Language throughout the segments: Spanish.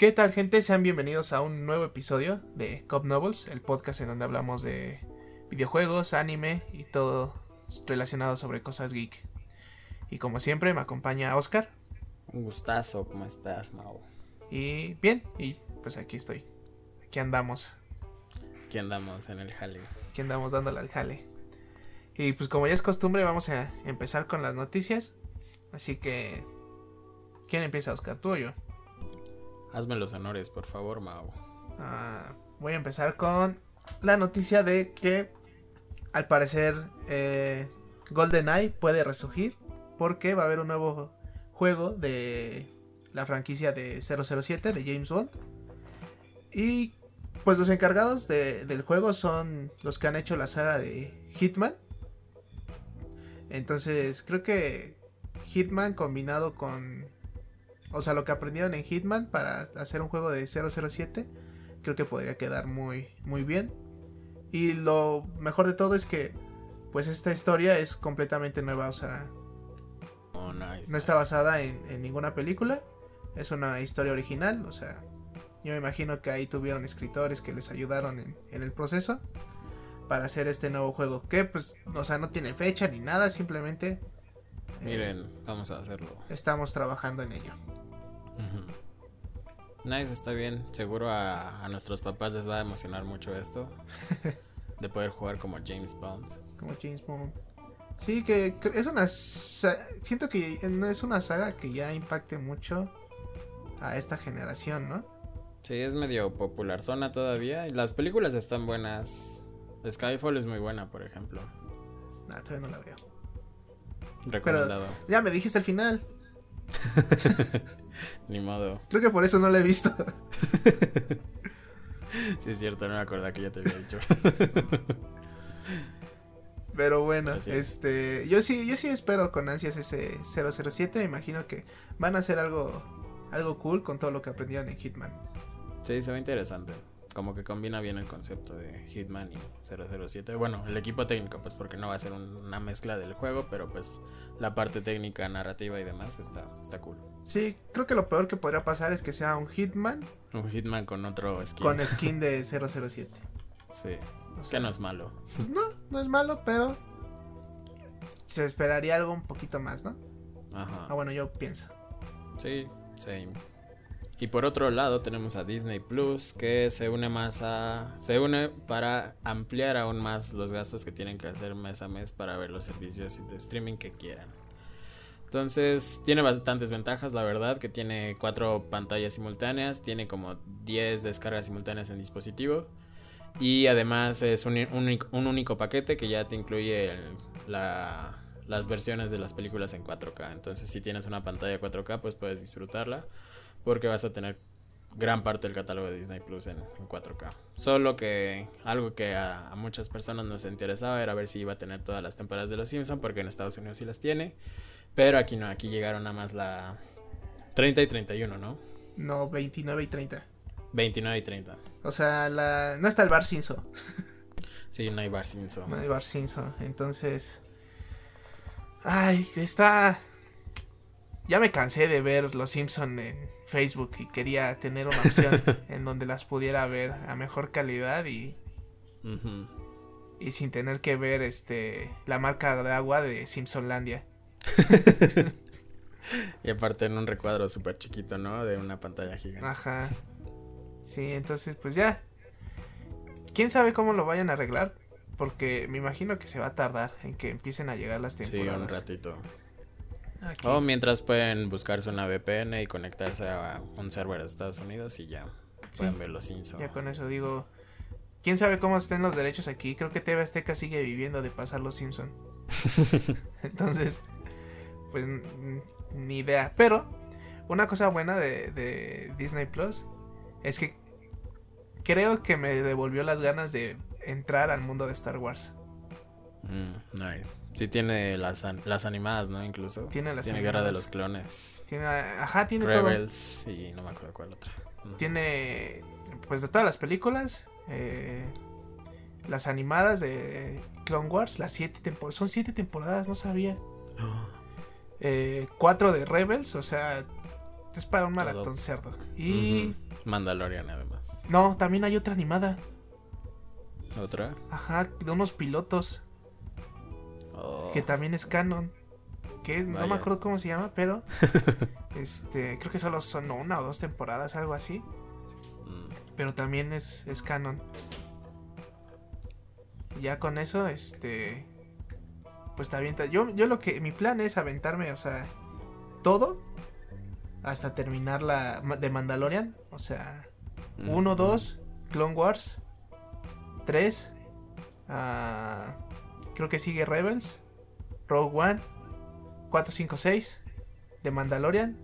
¿Qué tal gente? Sean bienvenidos a un nuevo episodio de Cop Novels, el podcast en donde hablamos de videojuegos, anime y todo relacionado sobre cosas geek. Y como siempre me acompaña Oscar. Un gustazo, ¿cómo estás, Mau? Y bien, y pues aquí estoy. Aquí andamos. Aquí andamos en el jale. Aquí andamos dándole al jale. Y pues como ya es costumbre vamos a empezar con las noticias. Así que... ¿Quién empieza, Oscar? ¿Tú o yo? Hazme los honores, por favor, Mau. Ah, voy a empezar con la noticia de que al parecer eh, GoldenEye puede resurgir porque va a haber un nuevo juego de la franquicia de 007 de James Bond. Y pues los encargados de- del juego son los que han hecho la saga de Hitman. Entonces creo que Hitman combinado con... O sea, lo que aprendieron en Hitman para hacer un juego de 007 creo que podría quedar muy, muy bien. Y lo mejor de todo es que pues esta historia es completamente nueva, o sea, Oh, nice. no está basada en, en ninguna película, es una historia original, o sea, yo me imagino que ahí tuvieron escritores que les ayudaron en, en el proceso para hacer este nuevo juego, que pues, o sea, no tiene fecha ni nada, simplemente eh, Miren, vamos a hacerlo. estamos trabajando en ello. Ujú. Nice, está bien. Seguro a, a nuestros papás les va a emocionar mucho esto. de poder jugar como James Bond. Como James Bond. Sí, que es una... Siento que no es una saga que ya impacte mucho a esta generación, ¿no? Sí, es medio popular zona todavía. Y las películas están buenas. Skyfall es muy buena, por ejemplo. Nah, todavía no la veo. Recomendado. Ya me dijiste al final. Ni modo. Creo que por eso no la he visto. Sí, es cierto, no me acordaba que ya te había dicho. Pero bueno, Así este, yo sí, yo sí espero con ansias ese 007. Me imagino que van a hacer algo, algo cool con todo lo que aprendieron en Hitman. Sí, se ve interesante. Como que combina bien el concepto de Hitman y 007. Bueno, el equipo técnico, pues porque no va a ser un- una mezcla del juego, pero pues la parte técnica, narrativa y demás está, está cool. Sí, creo que lo peor que podría pasar es que sea un Hitman Un Hitman con otro skin. con skin de 007. Sí, O sea, que no es malo. pues no, no es malo, pero se esperaría algo un poquito más, ¿no? Ajá. Ah, bueno, yo pienso. Sí, same. Y por otro lado tenemos a Disney Plus que se une más a se une para ampliar aún más los gastos que tienen que hacer mes a mes para ver los servicios de streaming que quieran. Entonces, tiene bastantes ventajas, la verdad, que tiene cuatro pantallas simultáneas, tiene como 10 descargas simultáneas en dispositivo y además es un, un único- paquete que ya te incluye las versiones de las películas en 4K. Entonces, si tienes una pantalla 4K, pues puedes disfrutarla porque vas a tener gran parte del catálogo de Disney Plus en, en 4K. Solo que algo que a, a muchas personas nos interesaba era ver si iba a tener todas las temporadas de Los Simpsons, porque en Estados Unidos sí las tiene. Pero aquí no, aquí llegaron nada más la 30 y 31, ¿no? No, 29 y 30. 29 y 30. O sea, la... no está el Bar Simpson. Sí, no hay Bar Simpson. No hay Bar Simpson. Entonces. Ay, está. Ya me cansé de ver los Simpson en Facebook y quería tener una opción en donde las pudiera ver a mejor calidad y, y sin tener que ver este la marca de agua de Simpsonlandia. Y aparte en un recuadro súper chiquito, ¿no? De una pantalla gigante. Ajá. Sí, entonces pues ya. ¿Quién sabe cómo lo vayan a arreglar? Porque me imagino que se va a tardar en que empiecen a llegar las sí, temporadas. un ratito. Aquí. O mientras pueden buscarse una VPN y conectarse a un server de Estados Unidos y ya pueden Sí. ver los Simpsons. Ya con eso digo. ¿Quién sabe cómo estén los derechos aquí? Creo que TV Azteca sigue viviendo de pasar los Simpson. Entonces, pues ni idea. Pero, una cosa buena de, de Disney Plus es que creo que me devolvió las ganas de entrar al mundo de Star Wars. Mm, nice. Sí tiene las, las animadas, ¿no? Incluso. Tiene las Tiene Guerra de los Clones. Tiene, ajá, tiene todo. Rebels y no me acuerdo cuál otra. Tiene, pues de todas las películas, eh, las animadas de Clone Wars, las siete temporadas, son siete temporadas, no sabía. Eh, cuatro de Rebels, o sea, es para un maratón Todo. cerdo. Y Mandalorian, además. No, también hay otra animada. ¿Otra? Ajá, de unos pilotos. Oh. Que también es canon. Que es- no me acuerdo cómo se llama, pero. este. Creo que solo son una o dos temporadas, algo así. Mm. Pero también es, es canon. Ya con eso, este. Pues te avienta. Yo, yo lo que. Mi plan es aventarme, o sea. Todo. Hasta terminar la de Mandalorian. O sea. Mm. 1, 2, Clone Wars. 3. ah, creo que sigue Rebels. Rogue One. 4, 5, 6. De Mandalorian.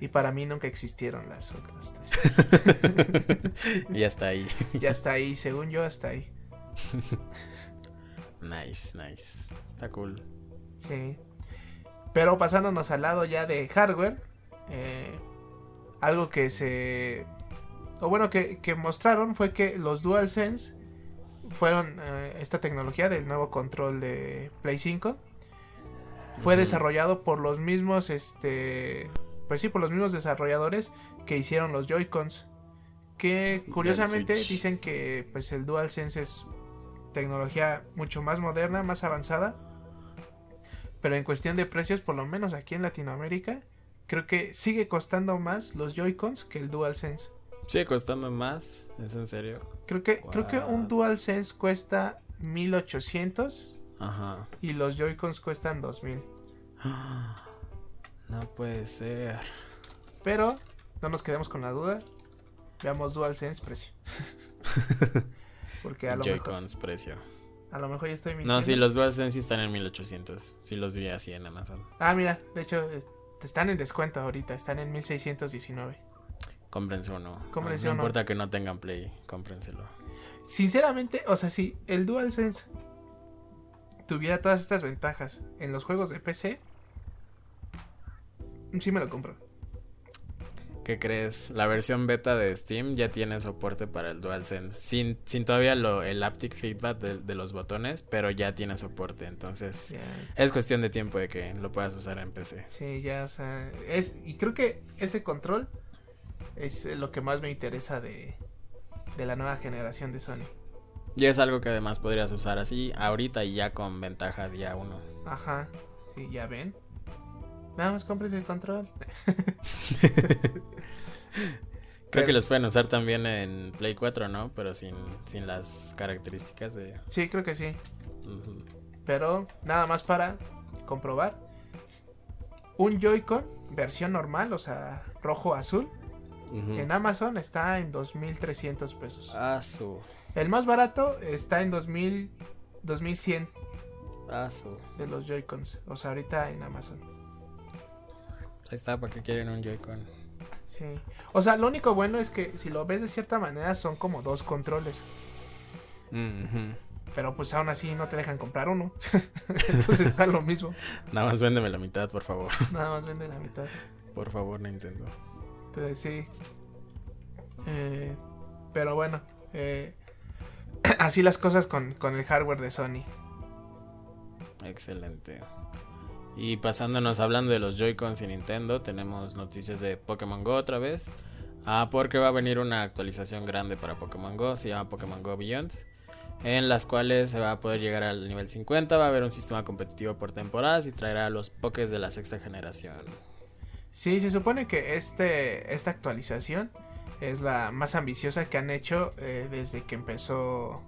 Y para mí nunca existieron las otras tres. y hasta ahí. ya está ahí, según yo, hasta ahí. Nice, nice. Está cool. Sí. Pero pasándonos al lado ya de hardware. eh, algo que se. O bueno, que, que mostraron fue que los DualSense fueron eh, esta tecnología del nuevo control de Play 5. Fue desarrollado por los mismos, este. Pues sí, por los mismos desarrolladores que hicieron los Joy-Cons. Que curiosamente dicen que pues el DualSense es tecnología mucho más moderna, más avanzada. Pero en cuestión de precios, por lo menos aquí en Latinoamérica, creo que sigue costando más los Joy-Cons que el DualSense. Sigue costando más, ¿es en serio? Creo que, creo que un? DualSense cuesta 1800 Ajá. y los Joy-Cons cuestan 2000. No puede ser. Pero no nos quedemos con la duda. Veamos DualSense precio. Porque a lo, mejor, Joy-Cons precio. a lo mejor ya estoy mintiendo. No, sí, los DualSense sí están en 1800. Sí los vi así en Amazon. Ah, mira, de hecho es- están en descuento ahorita, están en 1619. Cómprense uno. Cómprense no, uno. importa que no tengan Play, cómprenselo. Sinceramente, o sea, si el DualSense tuviera todas estas ventajas en los juegos de PC, sí me lo compro. ¿Qué crees? La versión beta de Steam ya tiene soporte para el DualSense. Sin, sin todavía lo, el haptic feedback de, de los botones, pero ya tiene soporte. Entonces es cuestión de tiempo de que lo puedas usar en PC. sí, ya, o sea, es, y creo que ese control es lo que más me interesa de, de la nueva generación de Sony. Y es algo que además podrías usar así ahorita y ya con ventaja día 1. Ajá, sí, ya ven. Nada más compres el control. Creo Pero- que los pueden usar también en Play 4, ¿no? Pero sin, sin las características de... Sí, creo que sí. Pero nada más para comprobar. Un Joy-Con, versión normal, o sea, rojo-azul, En Amazon está en 2.300 pesos. Ah, su... El más barato está en 2000, 2100 Ah, su... de los Joy-Cons. O sea, ahorita en Amazon. Ahí está, ¿para qué quieren un Joy-Con? Sí. O sea, lo único bueno es que si lo ves de cierta manera son como dos controles. Ujú. Pero pues aún así no te dejan comprar uno. Entonces está lo mismo. Nada más véndeme la mitad, por favor. Nada más vende la mitad. Por favor, Nintendo. Entonces sí. Eh, pero bueno. eh, así las cosas con, con el hardware de Sony. Excelente. Y pasándonos hablando de los Joy-Cons y Nintendo, tenemos noticias de Pokémon Go otra vez. Ah, porque va a venir una actualización grande para Pokémon Go, se llama Pokémon Go Beyond. En las cuales se va a poder llegar al nivel 50, va a haber un sistema competitivo por temporadas y traerá los Pokés de la sexta generación. Sí, se supone que este, esta actualización es la más ambiciosa que han hecho eh, desde que empezó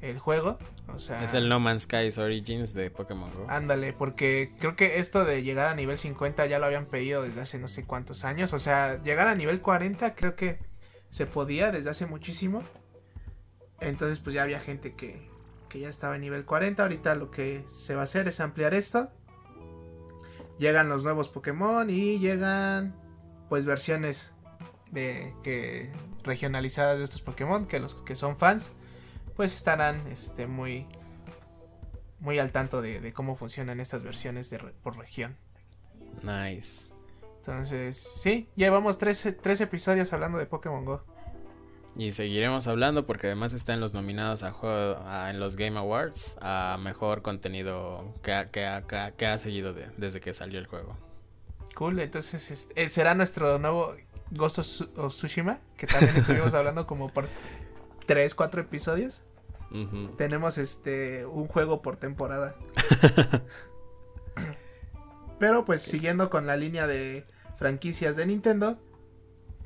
el juego. O sea, Es el No Man's Skies Origins de Pokémon Go. Ándale, porque creo que esto de llegar a nivel 50 ya lo habían pedido desde hace no sé cuántos años. O sea, llegar a nivel 40 creo que se podía desde hace muchísimo. Entonces pues ya había gente que, que ya estaba en nivel 40. Ahorita lo que se va a hacer es ampliar esto. Llegan los nuevos Pokémon y llegan pues versiones de que regionalizadas de estos Pokémon que los que son fans pues estarán este muy muy al tanto de, de cómo funcionan estas versiones de por región. Nice. Entonces, sí, llevamos tres, tres episodios hablando de Pokémon Go. Y seguiremos hablando porque además está en los nominados a juego a- en los Game Awards a mejor contenido que ha, que ha- que ha- que ha seguido de- desde que salió el juego. Cool, entonces eh, será nuestro nuevo Ghost of, Tsu- of Tsushima, que también estuvimos hablando como por 3, 4 episodios. Tenemos este un juego por temporada. Pero pues siguiendo con la línea de franquicias de Nintendo,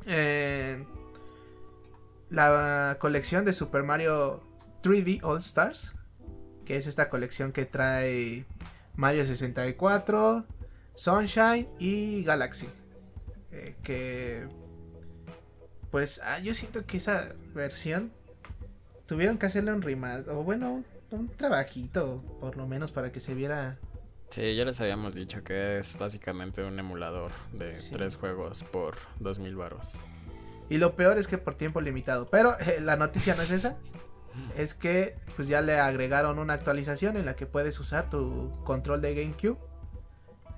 eh, la colección de Super Mario 3D All Stars, que es esta colección que trae Mario 64, Sunshine y Galaxy. eh, que pues ah, yo siento que esa versión tuvieron que hacerle un remaster, o bueno, un, trabajito, por lo menos para que se viera Sí, ya les habíamos dicho que es básicamente un emulador de Sí. tres juegos por dos mil varos. Y lo peor es que por tiempo limitado. Pero eh, la noticia no es esa. Es que pues ya le agregaron una actualización en la que puedes usar tu control de GameCube.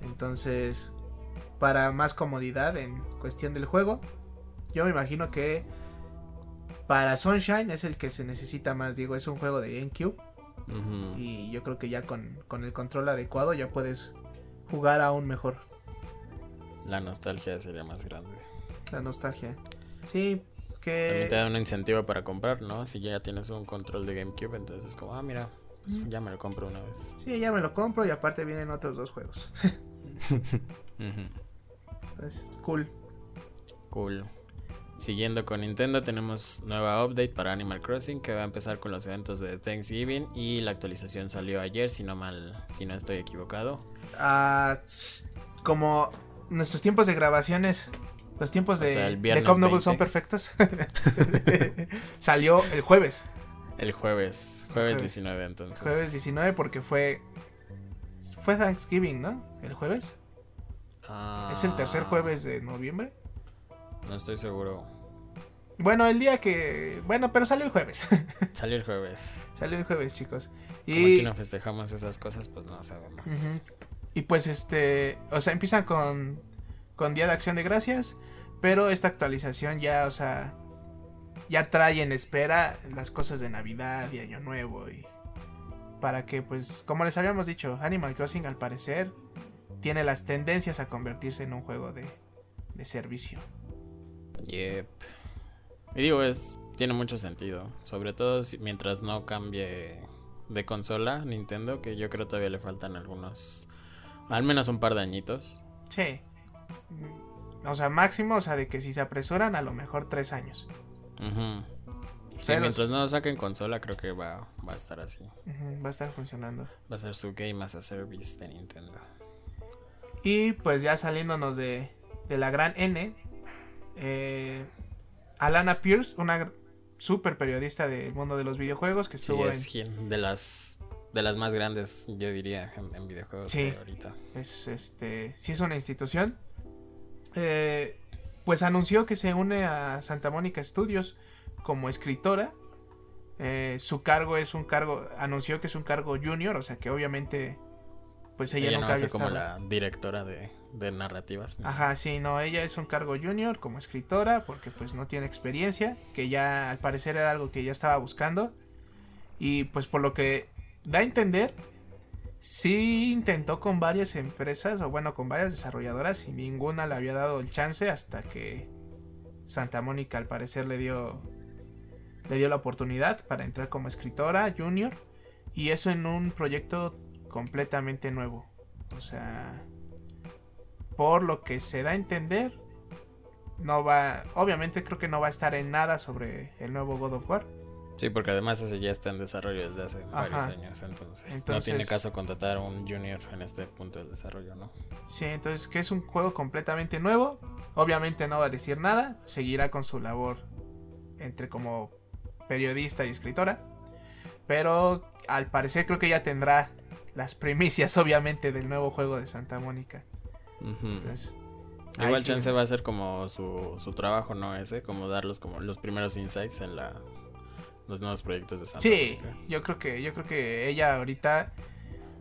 Entonces, para más comodidad en cuestión del juego, yo me imagino que para Sunshine es el que se necesita más. Digo, es un juego de GameCube. Y yo creo que ya con, con el control adecuado ya puedes jugar aún mejor. La nostalgia sería más grande. La nostalgia. Sí, También te que... da un incentivo para comprar, ¿no? Si ya tienes un control de GameCube, entonces es como, ah, mira, pues ya me lo compro una vez. Sí, ya me lo compro y aparte vienen otros dos juegos. Entonces, cool. Cool. Siguiendo con Nintendo, tenemos nueva update para Animal Crossing que va a empezar con los eventos de Thanksgiving y la actualización salió ayer, si no mal, si no estoy equivocado. Ah, como nuestros tiempos de grabaciones, los tiempos O de, sea, de Noble son 20. perfectos. Salió el jueves. El jueves, jueves Jueves. 19 entonces. Jueves 19 porque fue... Fue Thanksgiving, ¿no? El jueves. ¿Es el tercer Ah, jueves de noviembre? No estoy seguro. Bueno, el día que... Bueno, pero salió el jueves. Salió el jueves. salió el jueves, chicos. Como Y... aquí no festejamos esas cosas, pues no sabemos. Ujú. Y pues este, o sea, empiezan con, con Día de Acción de Gracias, pero esta actualización ya, o sea, ya trae en espera las cosas de Navidad y Año Nuevo y para que pues, como les habíamos dicho, Animal Crossing al parecer tiene las tendencias a convertirse en un juego de, de servicio. Yep. Y digo, es tiene mucho sentido, sobre todo si- mientras no cambie de consola Nintendo, que yo creo todavía le faltan algunos al menos un par de añitos. Sí. O sea, máximo, o sea, de que si se apresuran, a lo mejor tres años. Sí, Pero- mientras no lo saquen consola, creo que va, va a estar así. Va a estar funcionando. Va a ser su Game as a Service de Nintendo. Y pues ya saliéndonos de, de la gran N, eh, Alana Pierce, una super periodista del mundo de los videojuegos que Sí, estuvo es en, gen- de las de las más grandes, yo diría, en, en videojuegos Sí. de ahorita. es, este, sí es una institución, eh, pues anunció que se une a Santa Mónica Studios como escritora. Eh, su cargo es un cargo, anunció que es un cargo junior, o sea que obviamente, pues ella, Ella, no nunca hace había como estado- la directora de, de narrativas. ¿no? Ajá, sí, no, ella es un cargo junior como escritora porque pues no tiene experiencia, que ya al parecer era algo que ya estaba buscando y pues por lo que da a entender, sí intentó con varias empresas o bueno, con varias desarrolladoras y ninguna le había dado el chance hasta que Santa Mónica al parecer le dio le dio la oportunidad para entrar como escritora junior y eso en un proyecto completamente nuevo. O sea, por lo que se da a entender, no va, obviamente creo que no va a estar en nada sobre el nuevo God of War. Sí, porque además ese ya está en desarrollo desde hace varios años, entonces, no tiene caso contratar a un junior en este punto del desarrollo, ¿no? Sí, entonces que es un juego completamente nuevo. Obviamente no va a decir nada, seguirá con su labor entre como periodista y escritora. Pero al parecer creo que ya tendrá las primicias obviamente del nuevo juego de Santa Mónica. Entonces, Igual sí. chance va a ser como su, su trabajo, ¿no? Ese, como darlos como los primeros insights en la los nuevos proyectos de Santa Sí, Mónica. yo creo que yo creo que ella ahorita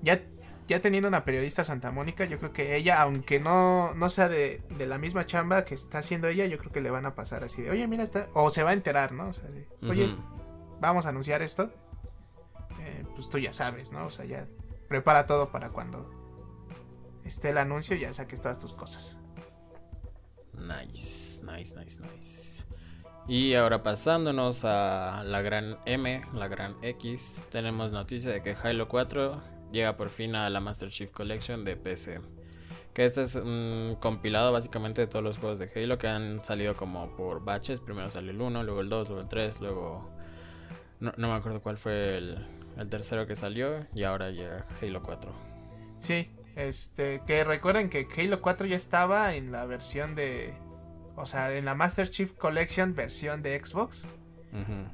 ya ya teniendo una periodista Santa Mónica, yo creo que ella, aunque no, no sea de, de la misma chamba que está haciendo ella, yo creo que le van a pasar así de, oye, mira, está, o se va a enterar, ¿no? O sea, de, oye, vamos a anunciar esto. Eh, pues tú ya sabes, ¿no? O sea, ya prepara todo para cuando esté el anuncio, ya saques todas tus cosas. Nice, nice, nice, nice. Y ahora pasándonos a la gran M, la gran X, tenemos noticia de que Halo 4 llega por fin a la Master Chief Collection de PC. Que este es un compilado básicamente de todos los juegos de Halo que han salido como por batches. Primero salió el 1, luego el 2, luego el 3, luego... No, me acuerdo cuál fue el, el tercero que salió y ahora llega Halo 4. Sí, este, que recuerden que Halo 4 ya estaba en la versión de. O sea, en la Master Chief Collection versión de Xbox.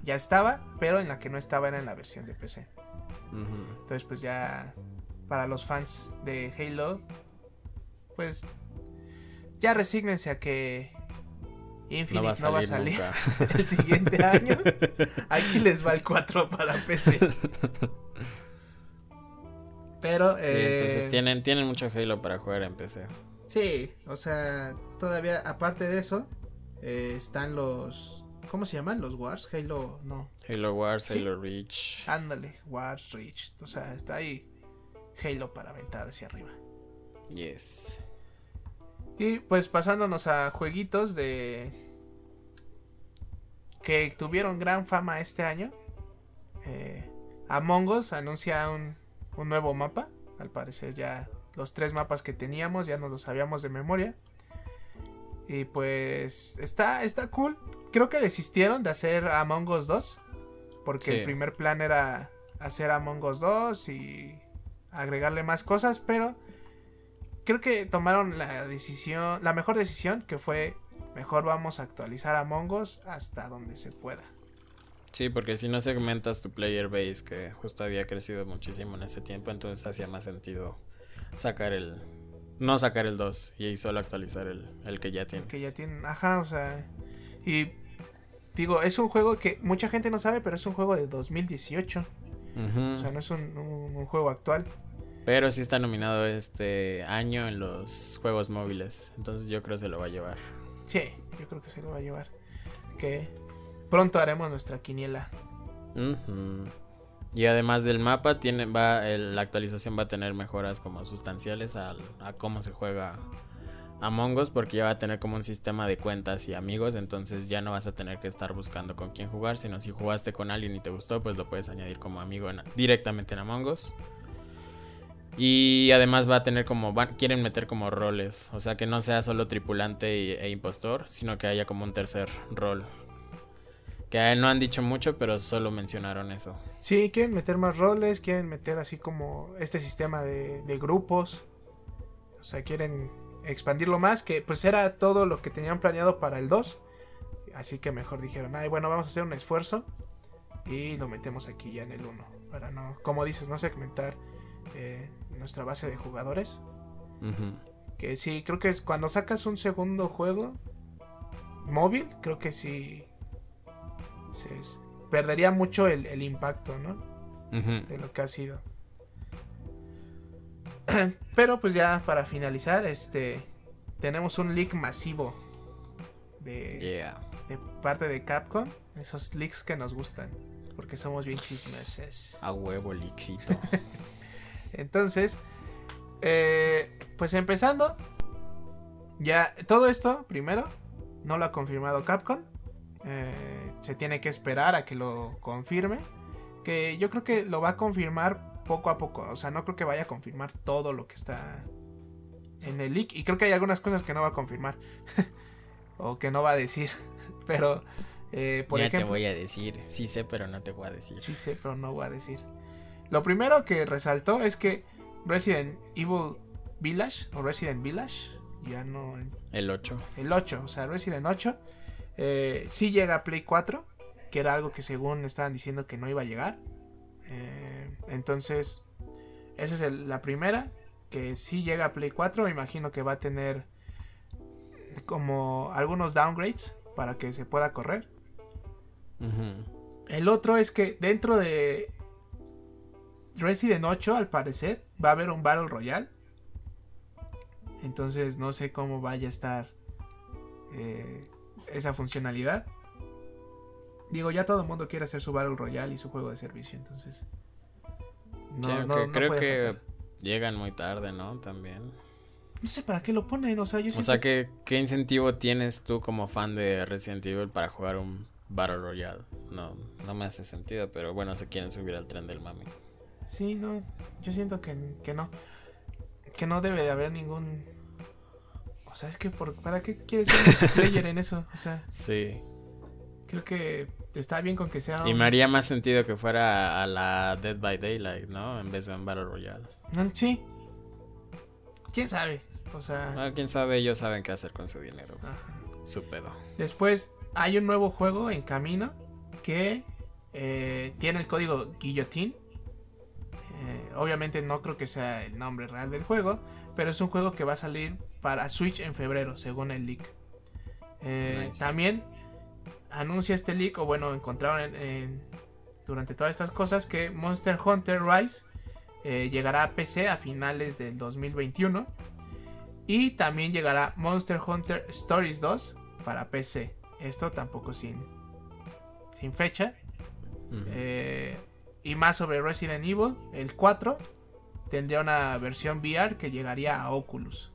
Ya estaba, pero en la que no estaba era en la versión de PC. Entonces, pues ya. Para los fans de Halo. Pues. Ya resígnense a que. Infinite no va a salir, el siguiente año. Aquí les va el 4 para PC. Pero. entonces eh, tienen, tienen mucho Halo para jugar en PC. Sí, o sea, todavía, aparte de eso, eh, están los. ¿Cómo se llaman? Los Wars, Halo, no. Halo Wars, Halo Reach. Ándale, Wars, Reach. O sea, está ahí Halo para aventar hacia arriba. Yes. Y pues pasándonos a jueguitos de. que tuvieron gran fama este año. Eh, Among Us anuncia un un nuevo mapa. Al parecer ya los tres mapas que teníamos ya nos los sabíamos de memoria. Y pues está, está cool. Creo que desistieron de hacer Among Us 2. Porque el primer plan era hacer Among Us 2 y agregarle más cosas. Pero creo que tomaron la decisión, la mejor decisión que fue mejor vamos a actualizar Among Us hasta donde se pueda. Sí, porque si no segmentas tu player base, que justo había crecido muchísimo en este tiempo, entonces hacía más sentido sacar el. No sacar el 2 y solo actualizar el, el que ya tiene. Que ya tienen, ajá, o sea. Y digo, es un juego que mucha gente no sabe, pero es un juego de 2018. O sea, no es un, un, juego actual. Pero sí está nominado este año en los juegos móviles. Entonces yo creo que se lo va a llevar. Sí, yo creo que se lo va a llevar. Que Pronto haremos nuestra quiniela. Y además del mapa, va, la actualización va a tener mejoras como sustanciales a, cómo se juega Among Us porque ya va a tener como un sistema de cuentas y amigos, entonces ya no vas a tener que estar buscando con quién jugar, sino si jugaste con alguien y te gustó, pues lo puedes añadir como amigo directamente en Among Us. Y además va a tener como, quieren meter como roles, o sea que no sea solo tripulante e impostor, sino que haya como un tercer rol que no han dicho mucho, pero solo mencionaron eso. Sí, quieren meter más roles, quieren meter así como este sistema de, grupos. O sea, quieren expandirlo más, que pues era todo lo que tenían planeado para el 2. Así que mejor dijeron, ay, bueno, vamos a hacer un esfuerzo y lo metemos aquí ya en el 1. Para no, como dices, no segmentar eh, nuestra base de jugadores. Que sí, creo que es cuando sacas un segundo juego móvil, creo que sí se perdería mucho el, impacto, ¿no? De lo que ha sido. Pero pues ya para finalizar, este tenemos un leak masivo de, de parte de Capcom. Esos leaks que nos gustan. Porque somos bien chismeses. A huevo, leaksito. Entonces, eh, pues empezando. Ya, todo esto, primero, no lo ha confirmado Capcom. Eh, se tiene que esperar a que lo confirme. Que yo creo que lo va a confirmar poco a poco. O sea, no creo que vaya a confirmar todo lo que está en el leak. Y creo que hay algunas cosas que no va a confirmar. o que no va a decir. Pero, eh, por ejemplo. te voy a decir. Sí sé, pero no te voy a decir. Sí sé, pero no voy a decir. Lo primero que resaltó es que Resident Evil Village o Resident Village, ya no. El 8. El 8, o sea, Resident 8 eh, sí llega a Play 4, que era algo que según estaban diciendo que no iba a llegar. Eh, entonces, esa es la primera, que sí llega a Play 4. Me imagino que va a tener como algunos downgrades para que se pueda correr. El otro es que dentro de Resident 8, al parecer, va a haber un Battle Royale. Entonces no sé cómo vaya a estar eh, esa funcionalidad. Digo, ya todo el mundo quiere hacer su Battle Royale y su juego de servicio, entonces. No, creo que llegan muy tarde, ¿no? También. no sé para qué lo ponen, o sea, yo O sea, ¿qué, ¿qué incentivo tienes tú como fan de Resident Evil para jugar un Battle Royale? No, no me hace sentido, pero bueno, se quieren subir al tren del mami. Sí, no, yo siento que, que no. Que no debe de haber ningún... O sea, es que por, ¿para qué quieres ser un player en eso? O sea, Sí. creo que está bien con que sea... Y me haría más sentido que fuera a la Dead by Daylight, ¿no? En vez de un Battle Royale. No, Sí. ¿Quién sabe? O sea... Ah, quién sabe, ellos saben qué hacer con su dinero. ajá. Su pedo. Después hay un nuevo juego en camino que eh, tiene el código Guillotine. Eh, obviamente no creo que sea el nombre real del juego, pero es un juego que va a salir para Switch en febrero, según el leak. Eh, Nice. También anuncia este leak, o bueno, encontraron en- en- durante todas estas cosas que Monster Hunter Rise eh, llegará a PC a finales del 2021. Y también llegará Monster Hunter Stories 2 para PC. Esto tampoco sin, sin fecha. Eh, y más sobre Resident Evil, el 4 tendría una versión VR que llegaría a Oculus.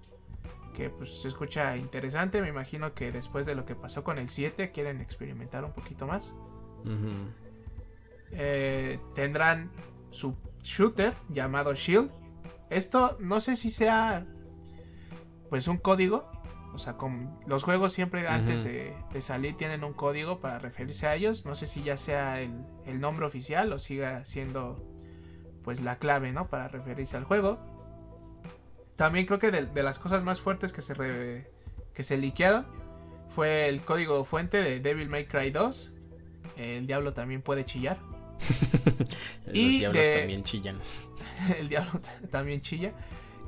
Que pues se escucha interesante. Me imagino que después de lo que pasó con el 7 quieren experimentar un poquito más. Eh, tendrán su shooter llamado Shield. Esto no sé si sea pues un código. O sea, con los juegos siempre antes de, de salir tienen un código para referirse a ellos. No sé si ya sea el, el nombre oficial o siga siendo pues la clave, ¿no? Para referirse al juego. También creo que de, de las cosas más fuertes que se re- que se liquearon fue el código fuente de Devil May Cry 2. El diablo también puede chillar. Los Y diablos de- también chillan. el diablo también chilla.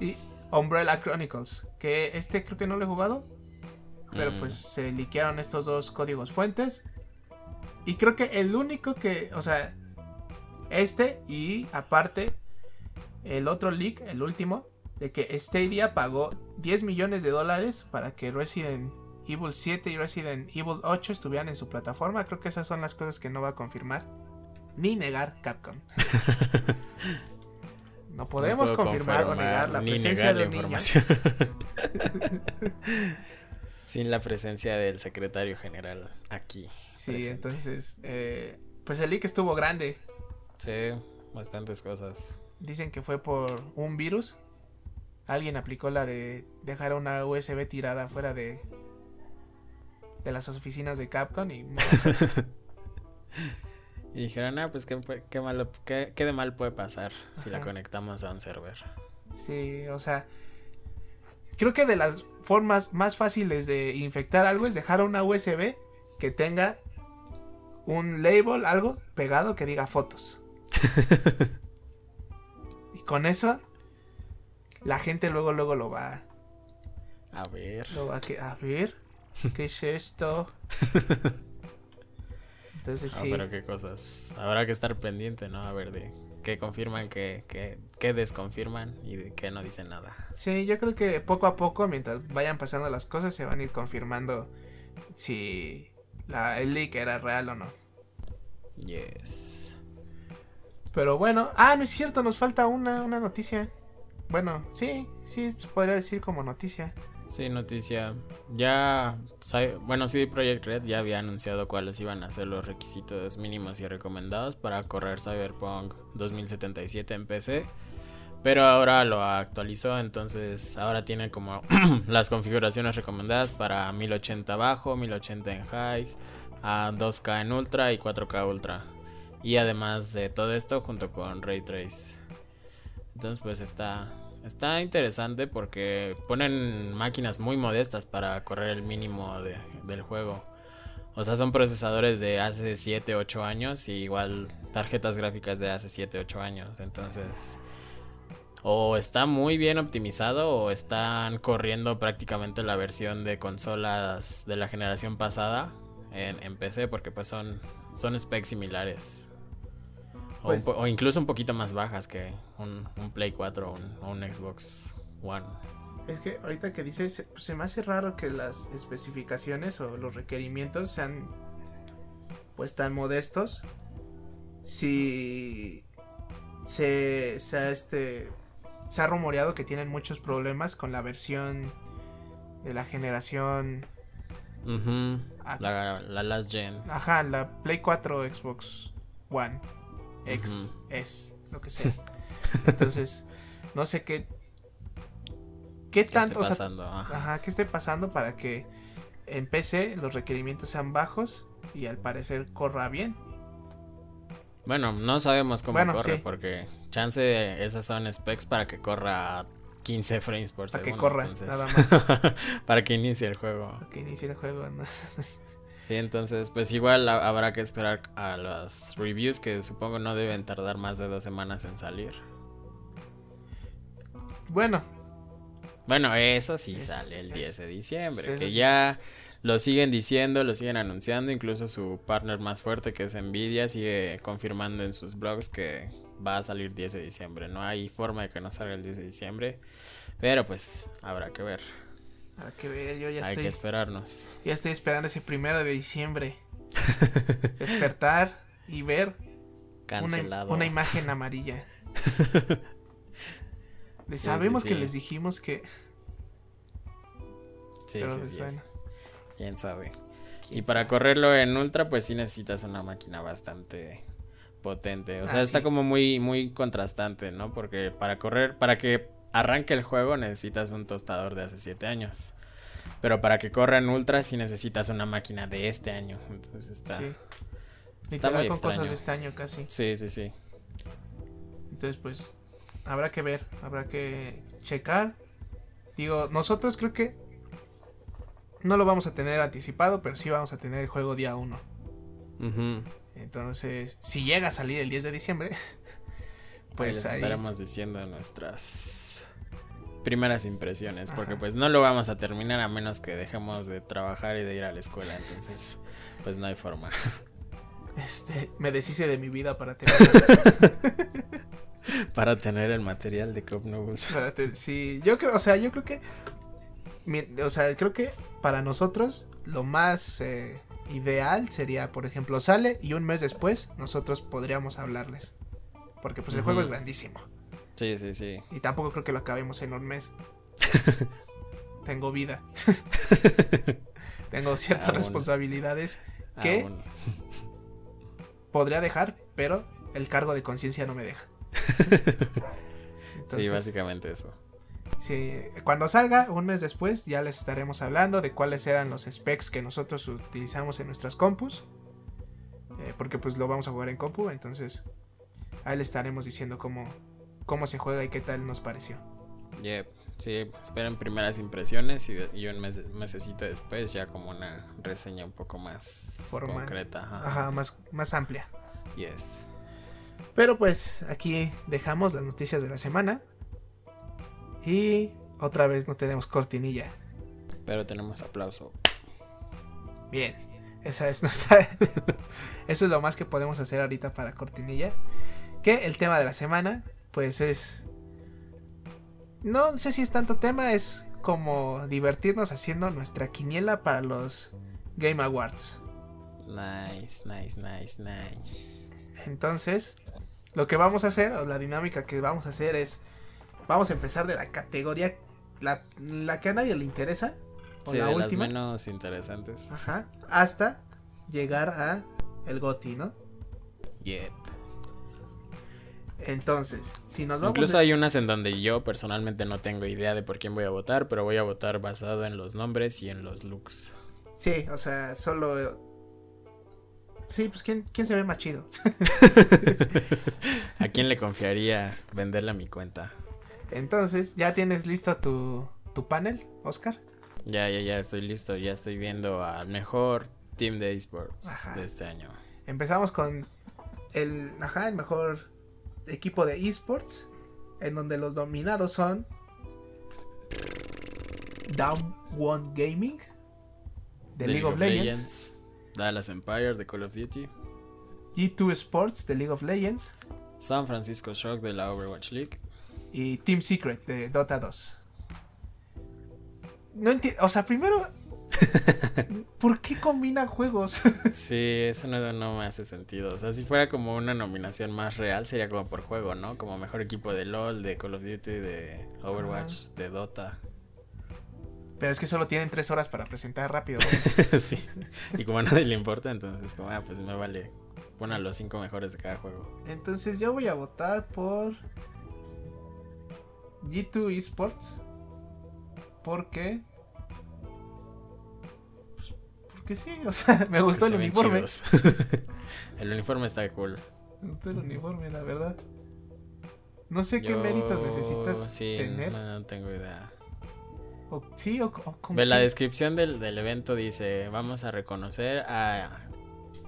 Y Umbrella Chronicles, que este creo que no lo he jugado, pero Mm. pues se liquearon estos dos códigos fuentes. Y creo que el único que, o sea, este y aparte el otro leak, el último, de que Stadia pagó 10 millones de dólares para que Resident Evil 7 y Resident Evil 8 estuvieran en su plataforma. Creo que esas son las cosas que no va a confirmar ni negar Capcom. No podemos No confirmar, o negar la presencia negar de información. Sin la presencia del secretario general aquí. Sí, presente. entonces, eh, pues el leak estuvo grande. Sí, bastantes cosas. Dicen que fue por un virus. Alguien aplicó la de dejar una USB tirada fuera de de las oficinas de Capcom y Y dijeron, ah, pues qué, qué malo, qué, qué de mal puede pasar si la conectamos a un server. sí, o sea, creo que de las formas más fáciles de infectar algo es dejar una USB que tenga un label, algo pegado que diga fotos. y con eso la gente luego luego lo va A ver. Lo va que, a ver, ¿qué es esto? Entonces Ah, sí, pero qué cosas. Habrá que estar pendiente, ¿no? A ver de qué confirman, qué, qué, qué desconfirman y de qué no dicen nada. sí, yo creo que poco a poco, mientras vayan pasando las cosas, se van a ir confirmando si la, el leak era real o no. Yes. Pero bueno, ah, no es cierto, nos falta una, una noticia. Bueno, sí, sí, podría decir como noticia. Sí, noticia. Ya, bueno, CD Projekt Red ya había anunciado cuáles iban a ser los requisitos mínimos y recomendados para correr Cyberpunk 2077 en PC. Pero ahora lo actualizó, entonces ahora tiene como las configuraciones recomendadas para 1080 bajo, 1080 en high, a 2K en ultra y 4K ultra. Y además de todo esto junto con Ray Trace. Entonces pues está está interesante porque ponen máquinas muy modestas para correr el mínimo de- del juego. O sea, son procesadores de hace 7, 8 años y igual tarjetas gráficas de hace 7, 8 años. Entonces, o está muy bien optimizado o están corriendo prácticamente la versión de consolas de la generación pasada en, en PC porque pues son, son specs similares. O, Pues- o incluso un poquito más bajas que un, un Play 4 o un, o un Xbox One. Es que ahorita que dices, se, se me hace raro que las especificaciones o los requerimientos sean pues tan modestos. Si se, se ha este se ha rumoreado que tienen muchos problemas con la versión de la generación. Ujú, la, la Last Gen. Ajá, la Play 4 Xbox One X Ujú. S, lo que sea. Entonces, no sé qué. ¿Qué ¿Qué tanto? esté o sea, pasando? Ajá. Ajá, ¿qué esté pasando para que en PC los requerimientos sean bajos y al parecer corra bien? Bueno, no sabemos cómo Bueno, corre sí. porque chance esas son specs para que corra a 15 frames por Para que segundo. corra, entonces- nada más. para que inicie el juego. Para que inicie el juego. ¿no? Sí, entonces pues igual ha- habrá que esperar a las reviews que supongo no deben tardar más de dos semanas en salir. Bueno, Bueno, eso sí Es- sale el es- 10 de diciembre, sí, que ya lo siguen diciendo, lo siguen anunciando, incluso su partner más fuerte que es Nvidia sigue confirmando en sus blogs que va a salir 10 de diciembre. No hay forma de que no salga el 10 de diciembre, pero pues habrá que ver, habrá que ver, yo ya hay estoy, que esperarnos. ya estoy esperando ese primero de diciembre. Despertar y ver Cancelado. una imagen amarilla. Les Sí, sabemos sí, que les dijimos que. Sí, pero sí, sí, quién sabe. Y para sabe. correrlo en ultra, pues sí necesitas una máquina bastante potente. O sea, Ah, está como muy, muy contrastante, ¿no? Porque para correr, para que arranque el juego necesitas un tostador de hace 7 años. Pero para que corra en ultra sí necesitas una máquina de este año. Entonces está... Sí. Está muy con cosas de este año casi. Sí, sí, sí. Entonces, pues, habrá que ver, habrá que checar. Digo, nosotros creo que no lo vamos a tener anticipado, pero sí vamos a tener el juego día 1. Ujú. Entonces, si llega a salir el 10 de diciembre, Pues pues les ahí, estaremos diciendo nuestras primeras impresiones. Porque Ajá. pues no lo vamos a terminar a menos que dejemos de trabajar y de ir a la escuela. Entonces, pues no hay forma. este, me deshice de mi vida para tener... Para tener el material de para te- sí, yo creo, o sea, yo creo que... o sea, creo que para nosotros lo más eh, ideal sería, por ejemplo, sale y un mes después nosotros podríamos hablarles. Porque pues el juego es grandísimo. Sí, sí, sí. Y tampoco creo que lo acabemos en un mes. Tengo vida. Tengo ciertas responsabilidades. Aún. podría dejar, pero el cargo de conciencia no me deja. Sí, básicamente eso. sí, cuando salga, un mes después, ya les estaremos hablando de cuáles eran los specs que nosotros utilizamos en nuestras compus. Eh, porque pues lo vamos a jugar en compu, entonces ahí les estaremos diciendo cómo, cómo se juega y qué tal nos pareció. Yep. Sí, esperen primeras impresiones y, de- y un mes, mesecito después ya como una reseña un poco más Formal. concreta. Ajá. Ajá, más, más amplia. Yes. Pero pues aquí dejamos las noticias de la semana. Y otra vez no tenemos cortinilla. Pero tenemos aplauso. Bien, esa es nuestra. Eso es lo más que podemos hacer ahorita para cortinilla. Que el tema de la semana, pues es. No sé si es tanto tema, es como divertirnos haciendo nuestra quiniela para los Game Awards. Nice, nice, nice, nice. Entonces, lo que vamos a hacer, o la dinámica que vamos a hacer es. Vamos a empezar de la categoría. La, la que a nadie le interesa. O Sí, la de última. las menos interesantes. Ajá. Hasta llegar a el GOTI, ¿no? Yep. Entonces, si nos vamos. Incluso hay unas en donde yo personalmente no tengo idea de por quién voy a votar, pero voy a votar basado en los nombres y en los looks. Sí, o sea, solo. Sí, pues ¿quién, quién se ve más chido? ¿A quién le confiaría venderle a mi cuenta? Entonces, ¿ya tienes listo tu, tu panel, Oscar? Ya, ya, ya estoy listo. Ya estoy viendo al mejor team de esports Ajá. de este año. Empezamos con el, ajá, el mejor equipo de esports, en donde los dominados son Down One Gaming de The League, of Legends, Dallas Empire de Call of Duty. G2 Sports de League of Legends San Francisco Shock de la Overwatch League. y Team Secret de Dota 2. No o sea, primero ¿Por qué combinan juegos? sí, eso no, no, me hace sentido. O sea, si fuera como una nominación más real, sería como por juego, ¿no? Como mejor equipo de LOL, de Call of Duty, de Overwatch, de Dota. Pero es que solo tienen tres horas para presentar rápido. sí. Y como a nadie le importa, entonces como, ah, pues me vale. Pon a los cinco mejores de cada juego. Entonces yo voy a votar por G2 Esports. Porque que sí, o sea, me gustó el uniforme. el uniforme está cool. Me gustó el uniforme, la verdad. No sé qué méritos necesitas tener. No, tengo idea. O, sí, o, Ve, la descripción del, del evento dice: Vamos a reconocer a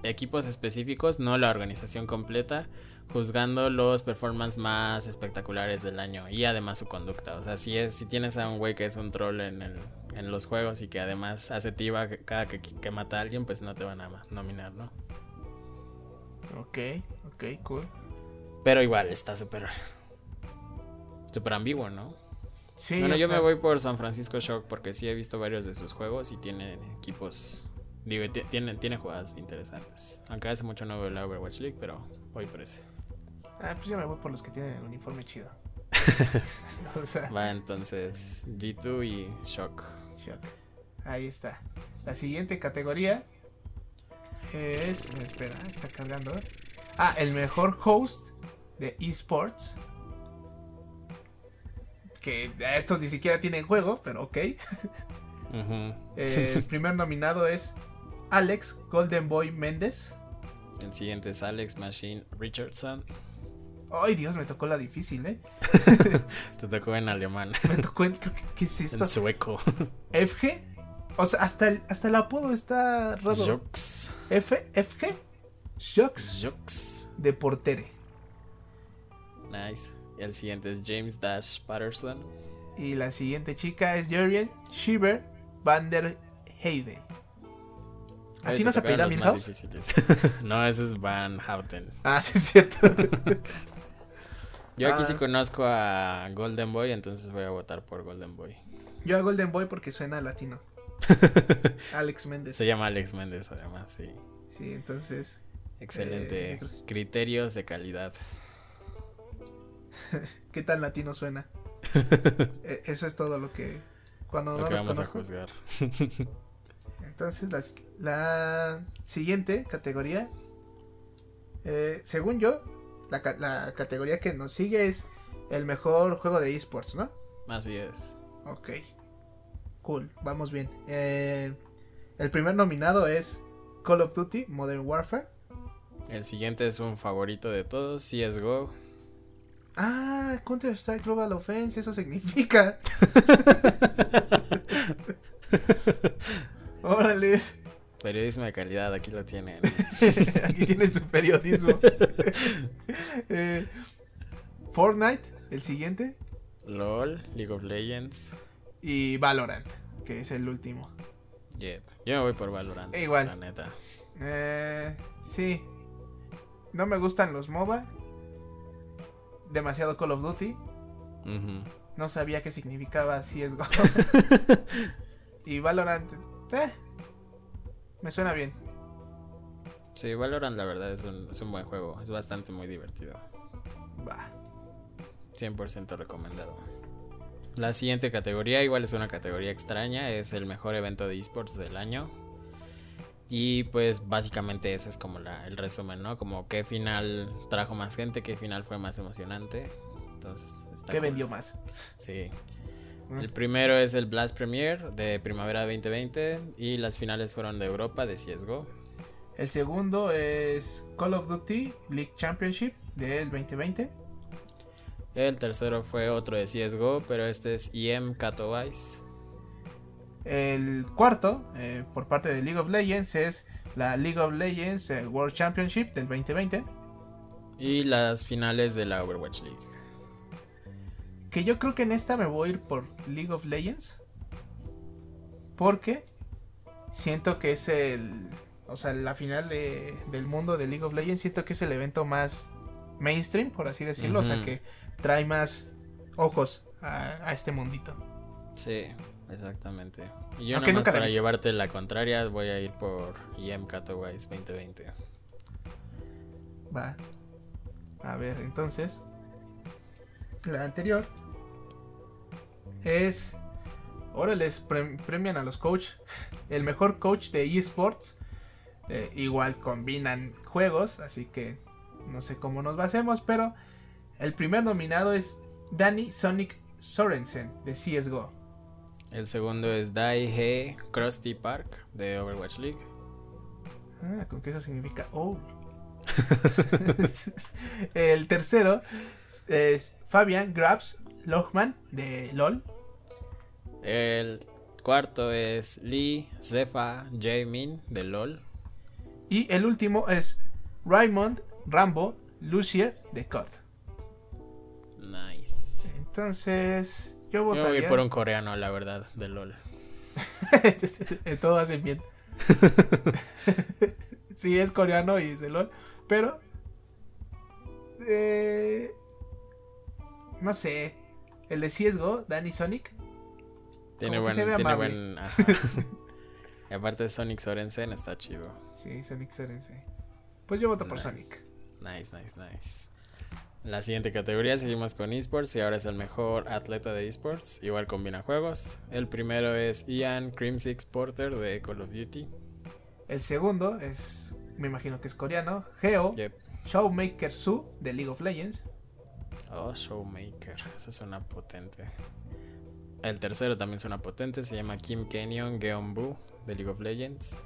equipos específicos, no la organización completa, juzgando los performances más espectaculares del año y además su conducta. O sea, si, es, si tienes a un güey que es un troll en, el, en los juegos y que además hace tiba cada que, que, mata a alguien, pues no te van a nominar, ¿no? Ok, ok, cool. Pero igual está súper... Súper ambiguo, ¿no? Sí. Bueno, yo me voy por San Francisco Shock porque sí he visto varios de sus juegos y tiene equipos Digo, tiene, tiene jugadas interesantes. Aunque hace mucho no veo la Overwatch League, pero voy por ese. Ah, pues yo me voy por los que tienen el uniforme chido. Va entonces G2 y Shock. Shock. Ahí está. La siguiente categoría es. Espera, está cargando. Ah, el mejor host de esports. Que estos ni siquiera tienen juego, pero ok. Eh, el primer nominado es Alex Golden Boy Méndez. El siguiente es Alex Machine Richardson. Ay, Dios, me tocó la difícil, ¿eh? Te tocó en alemán. Me tocó en. ¿Qué es esto? En sueco. ¿FG? O sea, hasta el, hasta el apodo está raro. Jux. ¿F? ¿FG? Jux. Jux. De portere. Nice. Y el siguiente es James Dash Patterson. Y la siguiente chica es Jurien Shiver Van der Heide. ¿Así no se apellida Milhouse? no, ese es Van Houten. Ah, sí es cierto. Yo aquí sí ah. conozco a Golden Boy, entonces voy a votar por Golden Boy. Yo a Golden Boy porque suena latino. Alex Méndez. Se llama Alex Méndez, además, sí. Sí, entonces. Excelente. Eh, Criterios de calidad. ¿Qué tan latino suena? E, eso es todo lo que. Cuando no vamos a juzgar. Entonces, la, siguiente categoría, eh, según yo, la, categoría que nos sigue es el mejor juego de esports, ¿no? Así es. Ok. Cool, vamos bien. Eh, el primer nominado es Call of Duty Modern Warfare. El siguiente es un favorito de todos, CSGO. Ah, Counter Strike Global Offense, eso significa. Órale. Periodismo de calidad, aquí lo tienen. aquí tienen su periodismo. Eh, Fortnite, el siguiente. LOL, League of Legends. Y Valorant, que es el último. Yep. Yo me voy por Valorant. igual. La neta. Eh, sí. No me gustan los MOBA. Demasiado Call of Duty. No sabía qué significaba CSGO. y Valorant eh, me suena bien. Sí, Valorant la verdad es un, es un buen juego. Es bastante muy divertido. Va. 100% recomendado. La siguiente categoría, igual es una categoría extraña, es el mejor evento de esports del año. Y pues básicamente ese es como la, el resumen, ¿no? Como qué final trajo más gente, qué final fue más emocionante. Entonces, ¿Qué vendió más? Sí. El primero es el Blast Premier de primavera 2020 y las finales fueron de Europa de CSGO. El segundo es Call of Duty League Championship del 2020. El tercero fue otro de CSGO, pero este es EM Katowice. El cuarto, eh, por parte de League of Legends, es la League of Legends eh, World Championship del 2020. Y las finales de la Overwatch League. Que yo creo que en esta me voy a ir por League of Legends. Porque siento que es el. O sea, la final de, del mundo de League of Legends. Siento que es el evento más mainstream, por así decirlo. O sea, que trae más ojos a, este mundito. Sí. Exactamente. Y yo nomás nunca para llevarte la contraria voy a ir por EM Katowice 2020. Va. A ver, entonces. La anterior. Es. Ahora les pre- premian a los coach. El mejor coach de eSports. Eh, igual combinan juegos. Así que no sé cómo nos basemos. Pero el primer nominado es Danny Sonic Sorensen de CSGO. El segundo es Dai He Krusty Park de Overwatch League. Ah, ¿con qué eso significa? Oh. el tercero es Fabian Grabs Lohman de LOL. El cuarto es Lee Zefa Jaemin de LOL. Y el último es Raymond Rambo Lucier de COD. Nice. Entonces, yo Yo voy votaría. por un coreano, la verdad, de LOL. Todo hacen bien. sí, es coreano y es de LOL. Pero. eh, no sé. El de CSGO, Danny Sonic. Tiene buen. se ve Tiene buen ajá. y aparte Sonic Sorensen está chido. Sí, Sonic Sorensen. Pues yo voto por. Sonic. Nice, nice, nice. La siguiente categoría seguimos con esports y ahora es el mejor atleta de esports. Igual combina juegos. El primero es Ian Crimsix Porter de Call of Duty. El segundo es. Me imagino que es coreano. Geo Yep. Showmaker Su de League of Legends. Oh, Showmaker. Eso suena potente. El tercero también suena potente. Se llama Kim Kenyon Geonbu de League of Legends.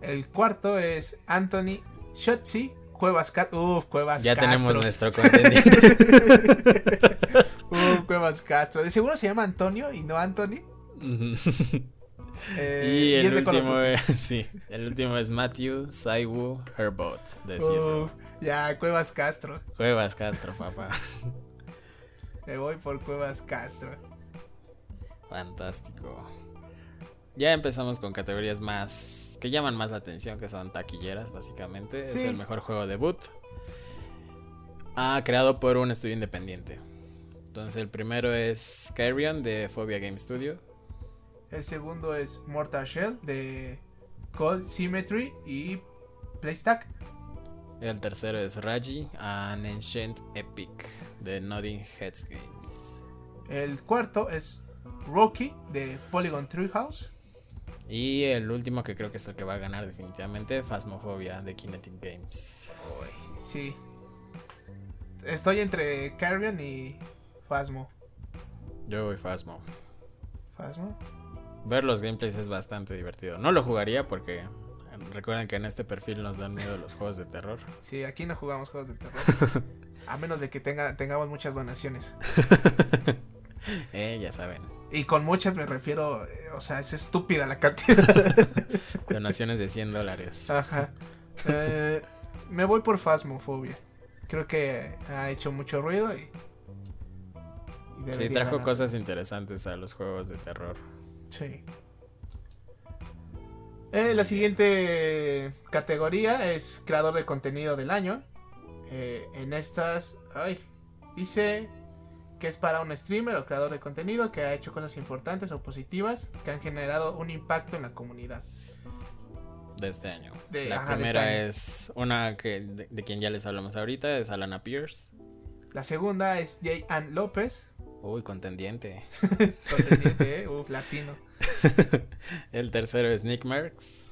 El cuarto es Anthony Shotzi Cuevas Castro. Uf, Cuevas Ya Castro. tenemos nuestro contendiente. Uf, Cuevas Castro. De seguro se llama Antonio y no Anthony. Eh, y el es último es, sí, el último es Matthew Saiwu Herbot de CSGO. Uf, ya, Cuevas Castro. Cuevas Castro, papá. Me voy por Cuevas Castro. Fantástico. Ya empezamos con categorías más que llaman más la atención, que son taquilleras, básicamente. Es el mejor juego debut. Ah, creado por un estudio independiente. Entonces el primero es Carrion de Phobia Game Studio. El segundo es Mortal Shell de Cold Symmetry y Playstack. El tercero es Raji, An Ancient Epic de Nodding Heads Games. El cuarto es Rocky de Polygon Treehouse. Y el último que creo que es el que va a ganar definitivamente, Phasmophobia de Kinetic Games. Sí. Estoy entre Carrion y Phasmo. Yo voy Phasmo. Phasmo. Ver los gameplays es bastante divertido. No lo jugaría porque recuerden que en este perfil nos dan miedo los juegos de terror. Sí, aquí no jugamos juegos de terror. A menos de que tenga, tengamos muchas donaciones. eh, ya saben. Y con muchas me refiero, eh, o sea, es estúpida la cantidad. Donaciones de 100 dólares. Ajá. Eh, me voy por Phasmophobia. Creo que ha hecho mucho ruido y. y Sí, trajo ganar. cosas interesantes a los juegos de terror. Sí. Eh, la siguiente categoría es creador de contenido del año. Eh, en estas, ay, dice que es para un streamer o creador de contenido que ha hecho cosas importantes o positivas que han generado un impacto en la comunidad. De este año. De- la ajá, este primera año. es una que de, de quien ya les hablamos ahorita, es Alana Pierce. La segunda es Jay Ann López, Uy, contendiente. contendiente, eh, uf, latino. El tercero es Nick Merckx.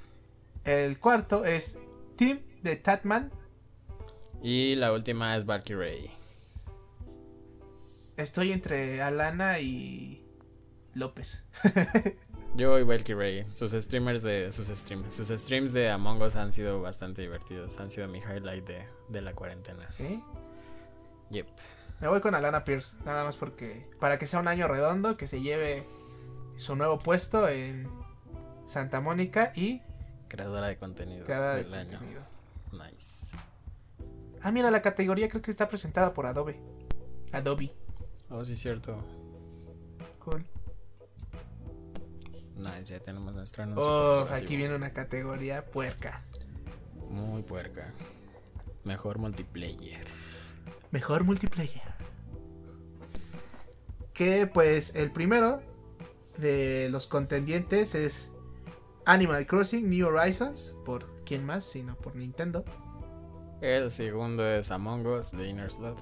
El cuarto es Tim de Tatman. Y la última es Valkyrie. Estoy entre Alana y López. Yo voy Valkyrie. Sus streamers de. Sus streams. Sus streams de Among Us han sido bastante divertidos. Han sido mi highlight de, de la cuarentena. ¿Sí? Yep. Me voy con Alana Pierce, nada más porque para que sea un año redondo, que se lleve su nuevo puesto en Santa Mónica y Creadora de contenido creadora de del año. contenido. Nice. Ah, mira, la categoría creo que está presentada por Adobe. Adobe. Oh, sí, cierto. Cool. Nice, ya tenemos nuestro anuncio. Oh, aquí viene una categoría puerca. Muy puerca. Mejor multiplayer. Mejor multiplayer. Que pues el primero de los contendientes es Animal Crossing New Horizons. ¿Por quién más? Sino por Nintendo. El segundo es Among Us de Inner Slot.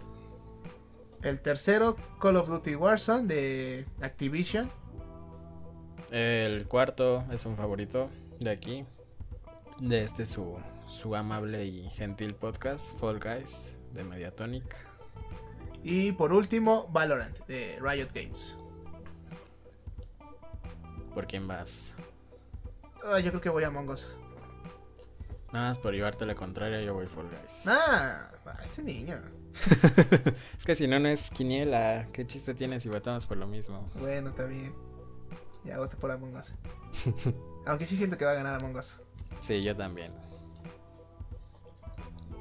El tercero, Call of Duty Warzone de Activision. El cuarto es un favorito de aquí. De este su, su amable y gentil podcast, Fall Guys, de Mediatonic. Y por último, Valorant, de Riot Games. ¿Por quién vas? Ah, yo creo que voy a Among Us. Nada más por llevarte la contraria, yo voy Fall Guys. Ah, este niño. es que si no, no es quiniela. ¿Qué chiste tienes si votamos por lo mismo? Bueno, está bien. Ya voté por Among Us. Aunque sí siento que va a ganar Among Us. Sí, yo también.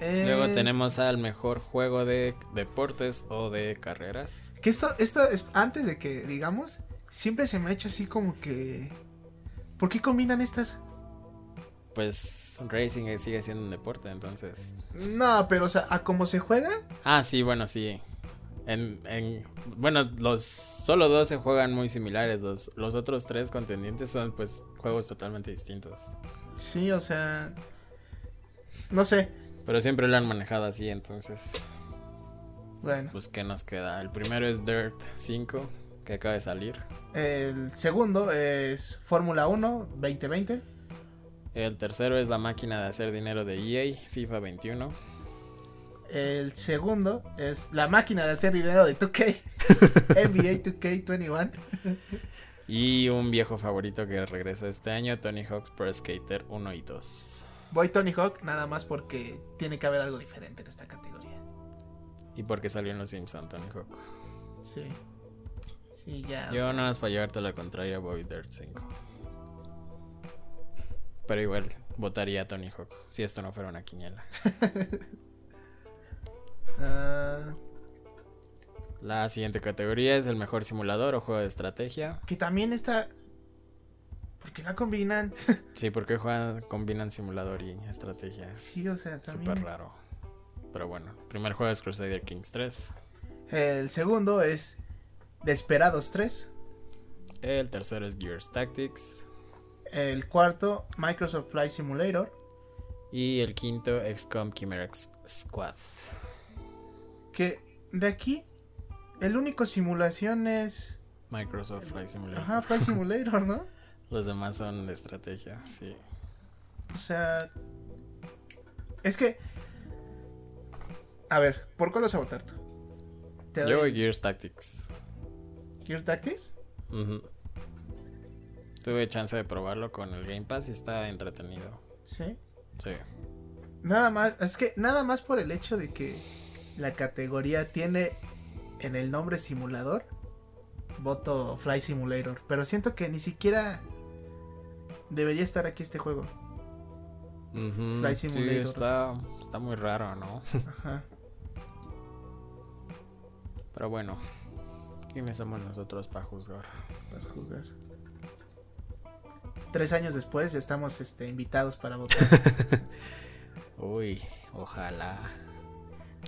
Eh, Luego tenemos al mejor juego de deportes o de carreras. Que esto, esto es antes de que digamos, siempre se me ha hecho así como que. ¿Por qué combinan estas? Pues racing sigue siendo un deporte, entonces. No, pero o sea, a cómo se juegan. Ah, sí, bueno, sí. En, en, bueno, los solo dos se juegan muy similares. Los, los otros tres contendientes son pues juegos totalmente distintos. Sí, o sea. No sé. Pero siempre lo han manejado así, entonces. Bueno. Pues qué nos queda. El primero es Dirt 5, que acaba de salir. El segundo es Fórmula 1 2020. El tercero es la máquina de hacer dinero de EA, FIFA 21. El segundo es la máquina de hacer dinero de 2K, NBA 2K21. Y un viejo favorito que regresa este año, Tony Hawk's Pro Skater 1 y 2. Voy Tony Hawk nada más porque tiene que haber algo diferente en esta categoría. Y porque salió en Los Simpsons, Tony Hawk. Sí. Sí, ya. Yo nada más para llevarte la contraria voy Dirt 5. Pero igual votaría a Tony Hawk si esto no fuera una quiniela. uh... La siguiente categoría es el mejor simulador o juego de estrategia. Que también está. ¿Por qué la combinan? sí, porque juegan, combinan simulador y estrategia. Sí, o sea, también. Súper raro. Pero bueno, el primer juego es Crusader Kings 3. El segundo es Desperados 3. El tercero es Gears Tactics. El cuarto, Microsoft Flight Simulator. Y el quinto, XCOM Chimera Squad. Que de aquí, el único simulación es. Microsoft Flight Simulator. Ajá, Flight Simulator, ¿no? Los demás son de estrategia, sí. O sea. Es que. A ver, ¿por cuál vas a votar tú? ¿Te Yo voy Gears Tactics. ¿Gears Tactics? Uh -huh. Tuve chance de probarlo con el Game Pass y está entretenido. ¿Sí? Sí. Nada más, es que nada más por el hecho de que la categoría tiene en el nombre simulador, voto Fly Simulator. Pero siento que ni siquiera debería estar aquí este juego. Uh -huh. Fly Simulator. Sí, está, está muy raro, ¿no? Ajá. Pero bueno, ¿quiénes somos nosotros para juzgar? Para juzgar. Tres años después ya estamos este, invitados para votar. Uy, ojalá.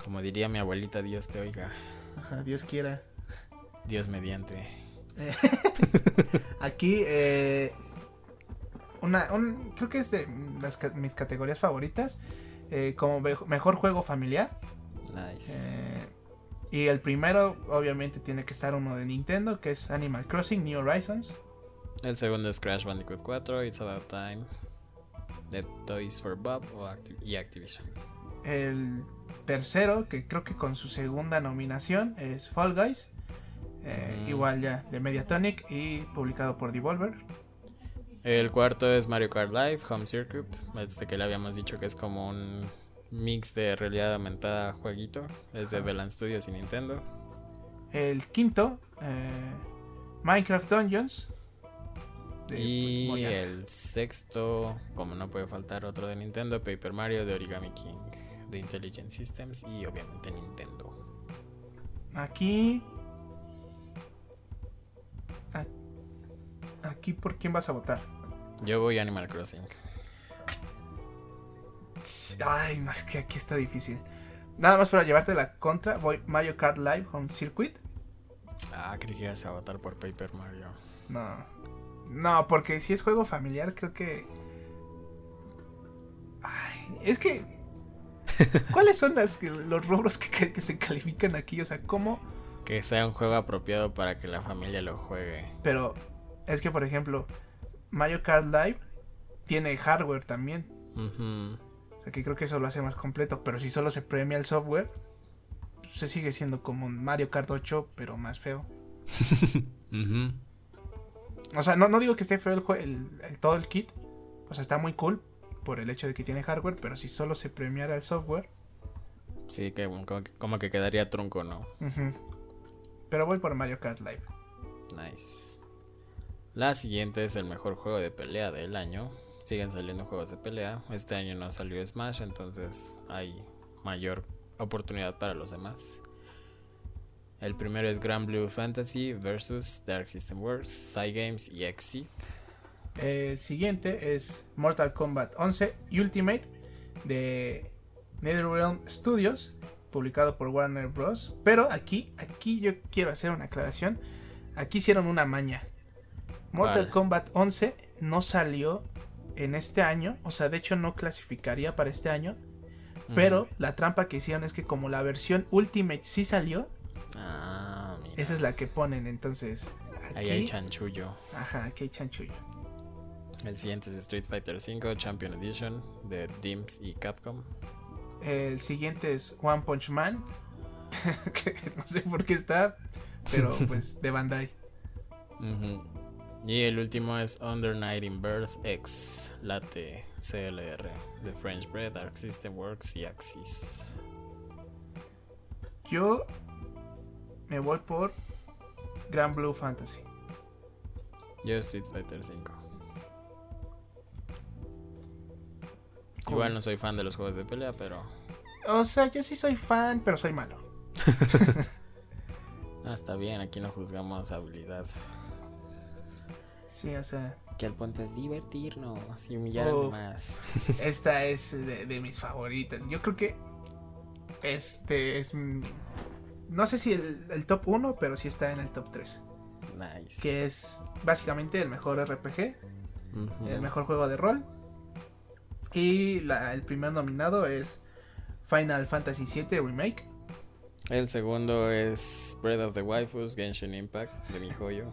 Como diría mi abuelita, Dios te oiga. Ajá, Dios quiera. Dios mediante. Aquí, eh, una, un, creo que es de las, mis categorías favoritas. Eh, como mejor juego familiar. Nice. Eh, y el primero, obviamente, tiene que estar uno de Nintendo, que es Animal Crossing New Horizons. El segundo es Crash Bandicoot 4, It's About Time, The Toys for Bob Activ y Activision. El tercero, que creo que con su segunda nominación, es Fall Guys. Eh, mm. Igual ya de Mediatonic y publicado por Devolver. El cuarto es Mario Kart Live Home Circuit. Este que le habíamos dicho que es como un mix de realidad aumentada jueguito. Es de Velan Studios y Nintendo. El quinto, eh, Minecraft Dungeons. De, y pues, el sexto, como no puede faltar otro de Nintendo, Paper Mario de Origami King, de Intelligent Systems y obviamente Nintendo. Aquí. Aquí, ¿por quién vas a votar? Yo voy Animal Crossing. Ay, es que aquí está difícil. Nada más para llevarte la contra, voy Mario Kart Live Home Circuit. Ah, creí que ibas a votar por Paper Mario. No. No, porque si es juego familiar, creo que. Ay, es que. ¿Cuáles son las, los rubros que, que se califican aquí? O sea, ¿cómo.? Que sea un juego apropiado para que la familia lo juegue. Pero es que, por ejemplo, Mario Kart Live tiene hardware también. Ujú. O sea, que creo que eso lo hace más completo. Pero si solo se premia el software, se sigue siendo como un Mario Kart 8, pero más feo. O sea, no, no digo que esté feo el, el- el- todo el kit. O sea, está muy cool por el hecho de que tiene hardware. Pero si solo se premiara el software. Sí, que como, que como que quedaría trunco, ¿no? Pero voy por Mario Kart Live. Nice. La siguiente es el mejor juego de pelea del año. Siguen saliendo juegos de pelea. Este año no salió Smash, entonces hay mayor oportunidad para los demás. El primero es Grand Blue Fantasy versus Dark System Works, Cygames y Exit. El siguiente es Mortal Kombat 11 Ultimate de NetherRealm Studios, publicado por Warner Bros. Pero aquí, aquí yo quiero hacer una aclaración. Aquí hicieron una maña. Mortal. Kombat 11 no salió en este año, o sea, de hecho no clasificaría para este año. Pero la trampa que hicieron es que como la versión Ultimate sí salió, Ah, esa es la que ponen. Entonces, Ahí hay chanchullo. ajá, aquí hay chanchullo. El siguiente es Street Fighter V Champion Edition de Dims y Capcom. El siguiente es One Punch Man. que no sé por qué está, pero pues de Bandai. Y el último es Under Night in Birth X Latte CLR de French Bread, Arc System Works y Axis. Yo me voy por Grand Blue Fantasy. Yo Street Fighter 5. Cool. Igual no soy fan de los juegos de pelea, pero O sea, yo sí soy fan, pero soy malo. ah, está bien, aquí no juzgamos habilidad. Sí, o sea, Que el punto es divertirnos y humillar Oh. más. esta es de, de mis favoritas. Yo creo que este es. No sé si el, el top 1, pero sí está en el top 3. Nice. Que es básicamente el mejor RPG, el mejor juego de rol. Y la- el primer nominado es Final Fantasy VII Remake. El segundo es Breath of the Waifus Genshin Impact de mi joyo.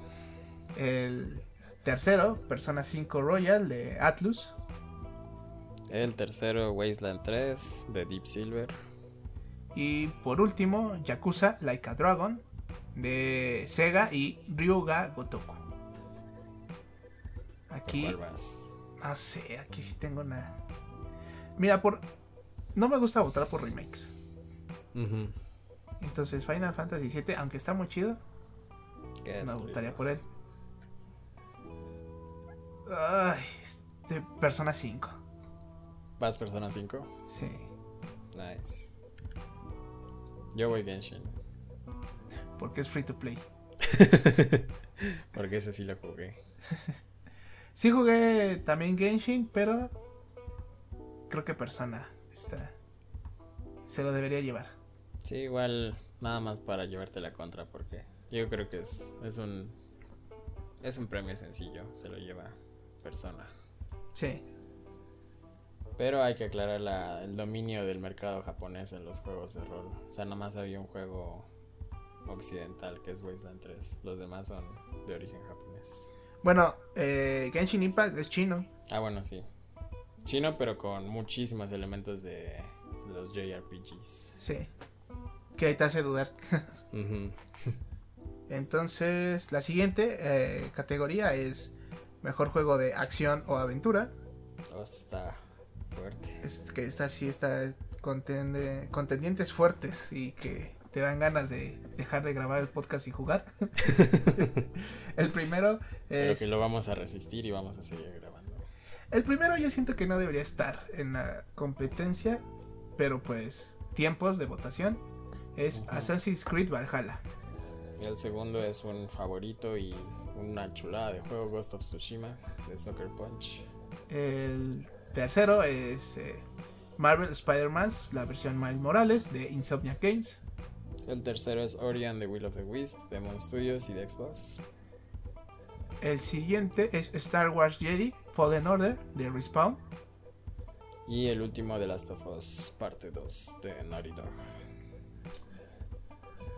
El tercero, Persona 5 Royal de Atlus. El tercero Wasteland 3 de Deep Silver. Y por último, Yakuza Like a Dragon de Sega y Ryuga Gotoku. ¿Por Aquí, no sé, aquí sí tengo una. Mira, por. No me gusta votar por remakes. Entonces, Final Fantasy VII, aunque está muy chido, ¿Qué no votaría por él. Ay, este, Persona 5. ¿Vas Persona 5? Sí. Nice. Yo voy Genshin. Porque es free to play. Porque ese sí lo jugué. Sí jugué también Genshin, pero creo que Persona está, se lo debería llevar. Sí, igual nada más para llevarte la contra porque yo creo que es, es un es un premio sencillo, se lo lleva persona. Sí, Pero hay que aclarar la- el dominio del mercado japonés en los juegos de rol. O sea, nada más había un juego occidental que es Wasteland 3. Los demás son de origen japonés. bueno, eh, Genshin Impact es chino. Ah, bueno, sí. Chino, pero con muchísimos elementos de, los JRPGs. Sí, que ahí te hace dudar. Entonces, la siguiente eh, categoría es mejor juego de acción o aventura. Oh, esto está fuerte. Es que está así, está contende- contendientes fuertes y que te dan ganas de dejar de grabar el podcast y jugar. el primero Pero es que lo vamos a resistir y vamos a seguir grabando. El primero yo siento que no debería estar en la competencia, pero pues tiempos de votación es. Assassin's Creed Valhalla. El segundo es un favorito y una chulada de juego, Ghost of Tsushima, de Soccer Punch. El tercero es eh, Marvel Spider-Man, la versión Miles Morales de Insomniac Games. El tercero es Ori and the Will of the Wisp, de Moon Studios y de Xbox. El siguiente es Star Wars Jedi Fallen Order de Respawn. Y el último de Last of Us, parte 2 de Naughty Dog.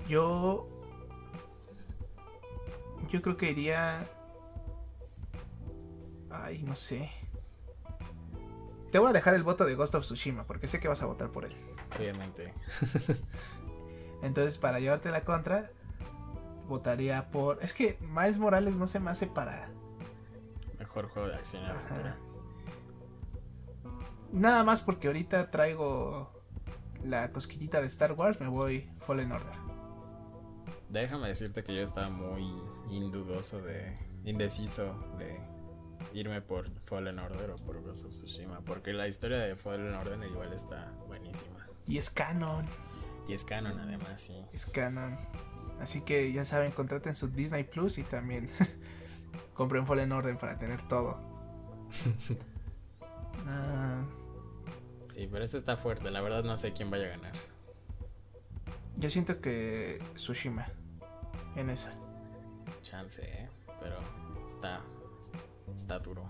Yo. Yo creo que iría. Ay, no sé. Te voy a dejar el voto de Ghost of Tsushima porque sé que vas a votar por él. Obviamente. Entonces, para llevarte la contra, votaría por. Es que Miles Morales no se me hace para. Mejor juego de acción. Nada más porque ahorita traigo la cosquillita de Star Wars, me voy Fallen Order. Déjame decirte que yo estaba muy indudoso de. indeciso de irme por Fallen Order o por Ghost of Tsushima. Porque la historia de Fallen Order igual está buenísima. Y es canon. Y es canon además, sí. Es canon. Así que ya saben, contraten su Disney Plus y también compren Fallen Order para tener todo. Ah. Sí, pero eso está fuerte. La verdad no sé quién vaya a ganar. Yo siento que Tsushima en esa. Chance, ¿eh? pero está, está duro.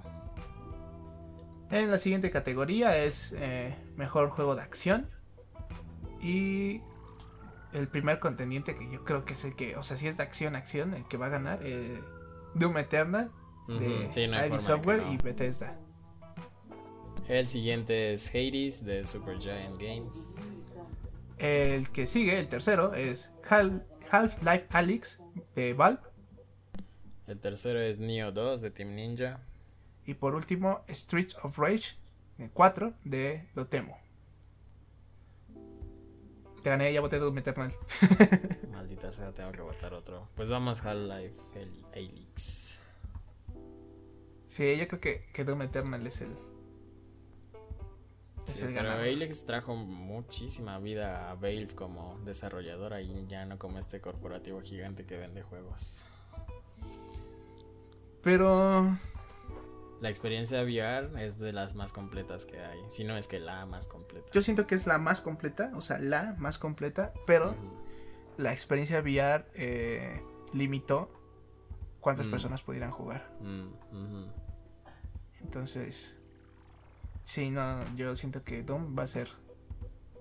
En la siguiente categoría es eh, mejor juego de acción. Y el primer contendiente que yo creo que es el que, o sea, si es de acción, acción, el que va a ganar, eh, Doom Eternal de ID Software y Bethesda. El siguiente es Hades de Supergiant Games. El que sigue, el tercero, es Half-Life Alyx de Valve. El tercero es Neo 2 de Team Ninja. Y por último, Streets of Rage 4 de Dotemo. Te gané, ya voté Doom Eternal. Maldita sea, tengo que votar otro. Pues vamos Half-Life Alyx. Sí, yo creo que, que Doom Eternal es el, Sí, pero trajo muchísima vida a Valve como desarrolladora y ya no como este corporativo gigante que vende juegos. Pero la experiencia VR es de las más completas que hay, si no es que la más completa. Yo siento que es la más completa, o sea, la más completa, pero la experiencia VR eh, limitó cuántas mm. personas pudieran jugar. Mm, Entonces, Sí, no, yo siento que Doom va a ser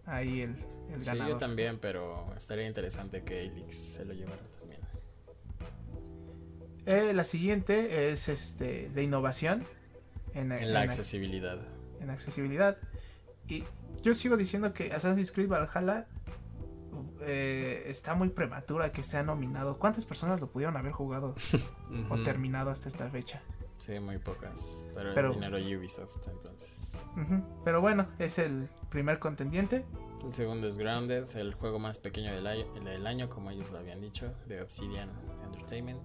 ahí el, el sí, yo también, pero estaría interesante que Elix se lo llevara. Eh, la siguiente es este de innovación en, la accesibilidad. En accesibilidad. Y yo sigo diciendo que Assassin's Creed Valhalla eh, está muy prematura que sea nominado. ¿Cuántas personas lo pudieron haber jugado o terminado hasta esta fecha? Sí, muy pocas. Pero, es dinero Ubisoft, entonces. Pero bueno, es el primer contendiente. El segundo es Grounded, el juego más pequeño del año, del año, como ellos lo habían dicho, de Obsidian Entertainment.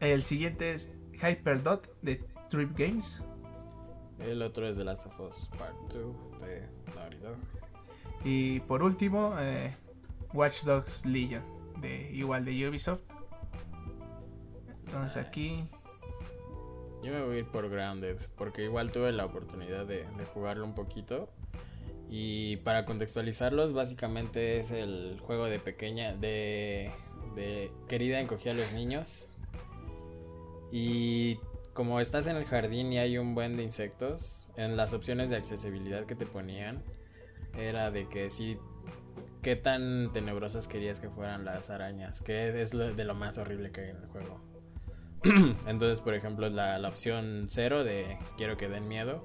El siguiente es Hyperdot de Trip Games. El otro es The Last of Us Part 2 de Naughty Dog. Y por último, eh, Watch Dogs Legion, de, igual de Ubisoft. Entonces aquí yo me voy a ir por Grounded, porque igual tuve la oportunidad de, jugarlo un poquito. Y para contextualizarlos, básicamente es el juego de pequeña, de, de querida encogía a los niños. Y como estás en el jardín y hay un buen de insectos, en las opciones de accesibilidad que te ponían, era de que si qué tan tenebrosas querías que fueran las arañas, que es de lo más horrible que hay en el juego. Entonces, por ejemplo, la, opción cero de quiero que den miedo,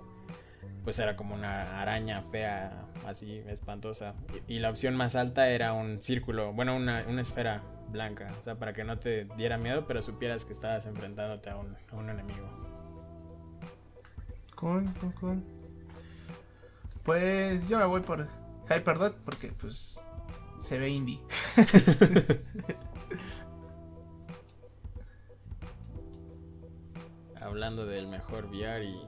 pues era como una araña fea, así espantosa. Y, la opción más alta era un círculo, bueno, una, esfera blanca, o sea, para que no te diera miedo, pero supieras que estabas enfrentándote a un, a un enemigo. Cool, cool, cool. Pues yo me voy por Hyperdot porque pues se ve indie. hablando del mejor VR y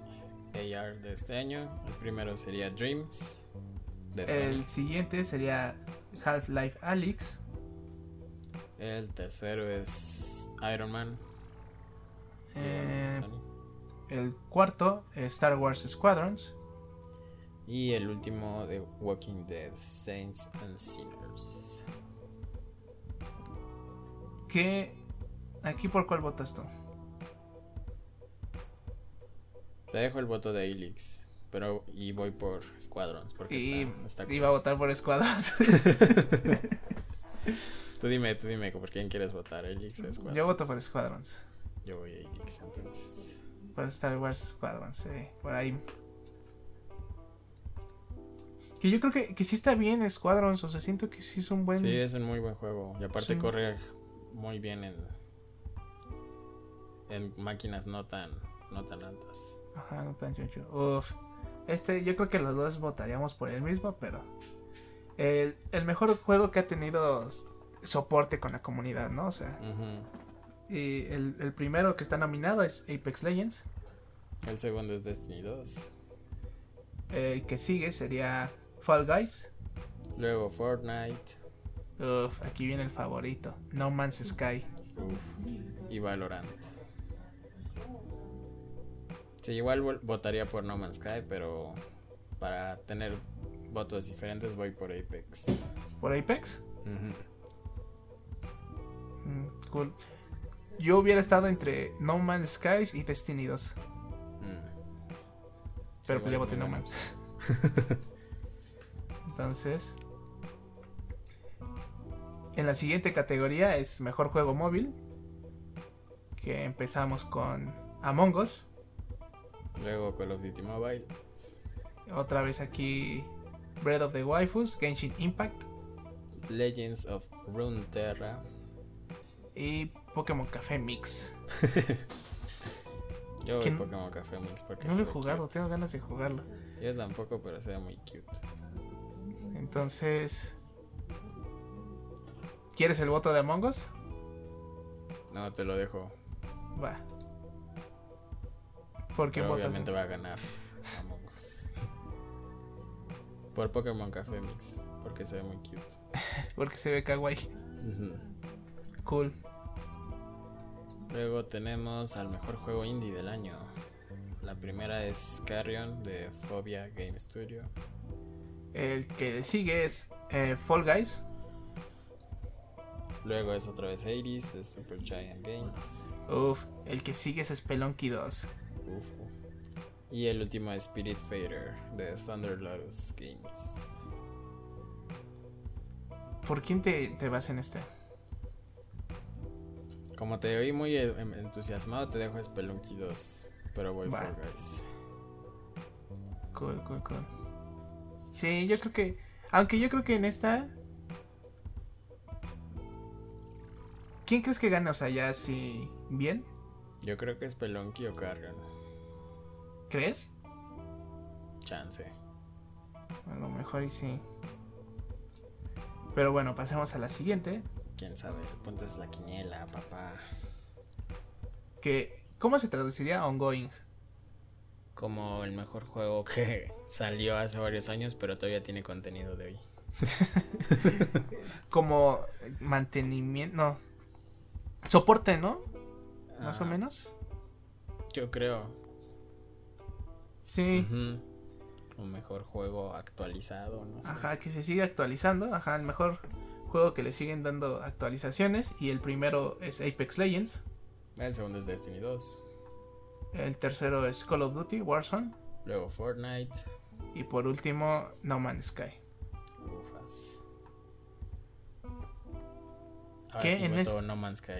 AR de este año, el primero sería Dreams. el siguiente sería Half-Life Alyx. El tercero es Iron Man. Eh, el cuarto Star Wars Squadrons. Y el último de Walking Dead, Saints and Sinners. ¿Qué? ¿Aquí por cuál votas tú? Te dejo el voto de Elix. Pero, y voy por Squadrons. Porque Y está, está iba a votar por Squadrons. Tú dime, tú dime, ¿por quién quieres votar? ¿Elix o Squadrons? Yo voto por Squadrons. Yo voy a Elix, entonces. Por Star Wars Squadrons, sí. Por ahí. Que yo creo que, que sí está bien Squadrons. O sea, siento que sí es un buen. Sí, es un muy buen juego. Y aparte Sí. corre muy bien en, en máquinas no tan, no tan altas. Ajá, no tan choncho. Uf. Este, yo creo que los dos votaríamos por el mismo, pero. El, el mejor juego que ha tenido soporte con la comunidad, ¿no? O sea, y el, el primero que está nominado es Apex Legends. El segundo es Destiny 2. El que sigue sería Fall Guys. Luego Fortnite. Uf, aquí viene el favorito. No Man's Sky. Uf. Y Valorant. Sí, igual votaría por No Man's Sky, pero para tener votos diferentes voy por Apex. ¿Por Apex? Mm, cool. Yo hubiera estado entre No Man's Skies y Destiny 2. Mm. Pero Sí, pues ya voté No Man's. Entonces. En la siguiente categoría es Mejor Juego Móvil. Que empezamos con Among Us. Luego Call of Duty Mobile. Otra vez aquí Breath of the Waifus, Genshin Impact Legends of Runeterra. y Pokémon Café Mix. Yo voy. Pokémon Café Mix porque No lo he jugado, cute. tengo ganas de jugarlo. Yo tampoco, pero se ve muy cute. Entonces. ¿Quieres el voto de Among Us? No, te lo dejo. Va. ¿Por qué Pero votas? obviamente va a ganar Among Us. Por Pokémon Café Mix, porque se ve muy cute. Porque se ve kawaii. Cool. Luego tenemos al mejor juego indie del año. La primera es Carrion de Phobia Game Studio. El que sigue es eh, Fall Guys. Luego es otra vez Hades de Super Giant Games. Uf, el que sigue es Spelunky 2. Uf. Y el último es Spirit Fader de Thunder Lotus Games. ¿Por quién te, te vas en este? Como te oí muy entusiasmado, te dejo Spelunky 2. Pero voy Va. Fall Guys. Cool, cool, cool. Sí, yo creo que. Aunque yo creo que en esta. ¿Quién crees que gane? O sea, ya así. ¿Bien? Yo creo que Spelunky o Carrion. ¿Crees? Chance. A lo mejor y sí. Pero bueno, pasemos a la siguiente. Quién sabe. El punto es la quiniela, papá. Que. ¿Cómo se traduciría ongoing? Como el mejor juego que salió hace varios años, pero todavía tiene contenido de hoy. Como mantenimiento. No. Soporte, ¿no? Más o menos. Yo creo. Sí. Un mejor juego actualizado, no sé. Ajá, que se sigue actualizando. Ajá, el mejor juego que le siguen dando actualizaciones. Y el primero es Apex Legends. El segundo es Destiny 2. El tercero es Call of Duty, Warzone. Luego Fortnite. Y por último, No Man's Sky. Ufas. Ahora ¿Qué sí en este- No Man's Sky.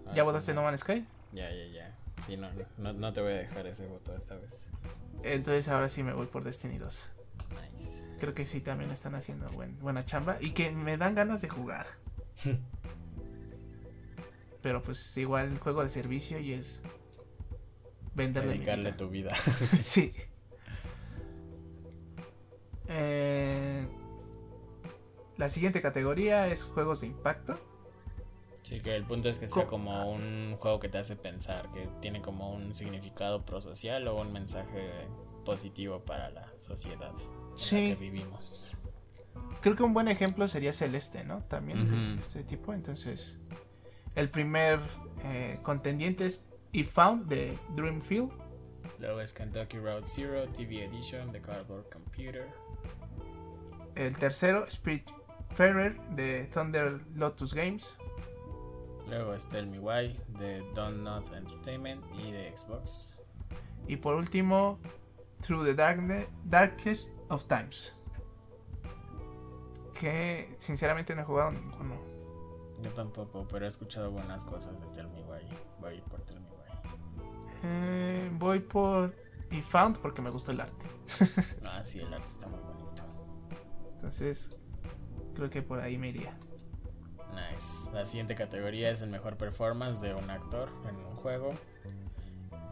Ahora ¿Ya sí votaste No Man's Sky? Ya, ya, ya. Sí, no, no, no te voy a dejar ese voto esta vez. Entonces ahora sí me voy por Destiny 2. Nice. Creo que sí también están haciendo buen, buena chamba. Y que me dan ganas de jugar. Pero pues igual juego de servicio y es venderle Dedicarle vida. tu vida. sí. Eh, la siguiente categoría es juegos de impacto. Sí, que el punto es que sea Co- como un juego que te hace pensar, que tiene como un significado prosocial o un mensaje positivo para la sociedad en Sí. la que vivimos. Creo que un buen ejemplo sería Celeste, ¿no? También de este tipo. Entonces, el primer eh, contendiente es If Found de Dreamfield. Luego es Kentucky Road Zero TV Edition de Cardboard Computer. El tercero, Spirit Ferrer de Thunder Lotus Games. Luego es Tell Me Why de Don't Not Entertainment y de Xbox. Y por último, Through the Darkest of Times. Que sinceramente no he jugado ninguno. Yo tampoco, pero he escuchado buenas cosas de Tell Me Why. Voy por Tell Me Why. Eh, voy por y Found porque me gusta el arte. ah, sí, el arte está muy bonito. Entonces, creo que por ahí me iría. Nice. La siguiente categoría es el mejor performance de un actor en un juego.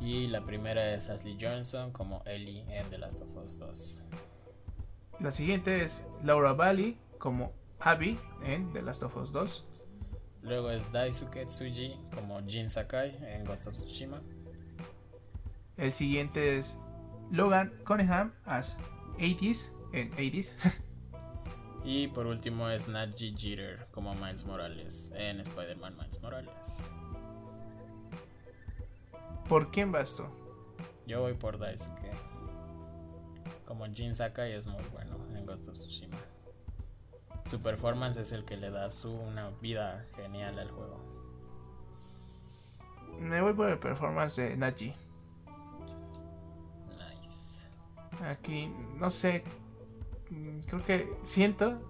Y la primera es Ashley Johnson como Ellie en The Last of Us 2. La siguiente es Laura Bali como Abby en The Last of Us 2. Luego es Daisuke Tsuji como Jin Sakai en Ghost of Tsushima. El siguiente es Logan Cunningham as 80s en 80s. y por último es Naji Jeter como Miles Morales en Spider-Man Miles Morales. ¿Por quién vas tú? Yo voy por Daisuke. Como Jin Sakai es muy bueno en Ghost of Tsushima. Su performance es el que le da su una vida genial al juego. Me voy por el performance de Naji. Nice. Aquí, no sé. Creo que siento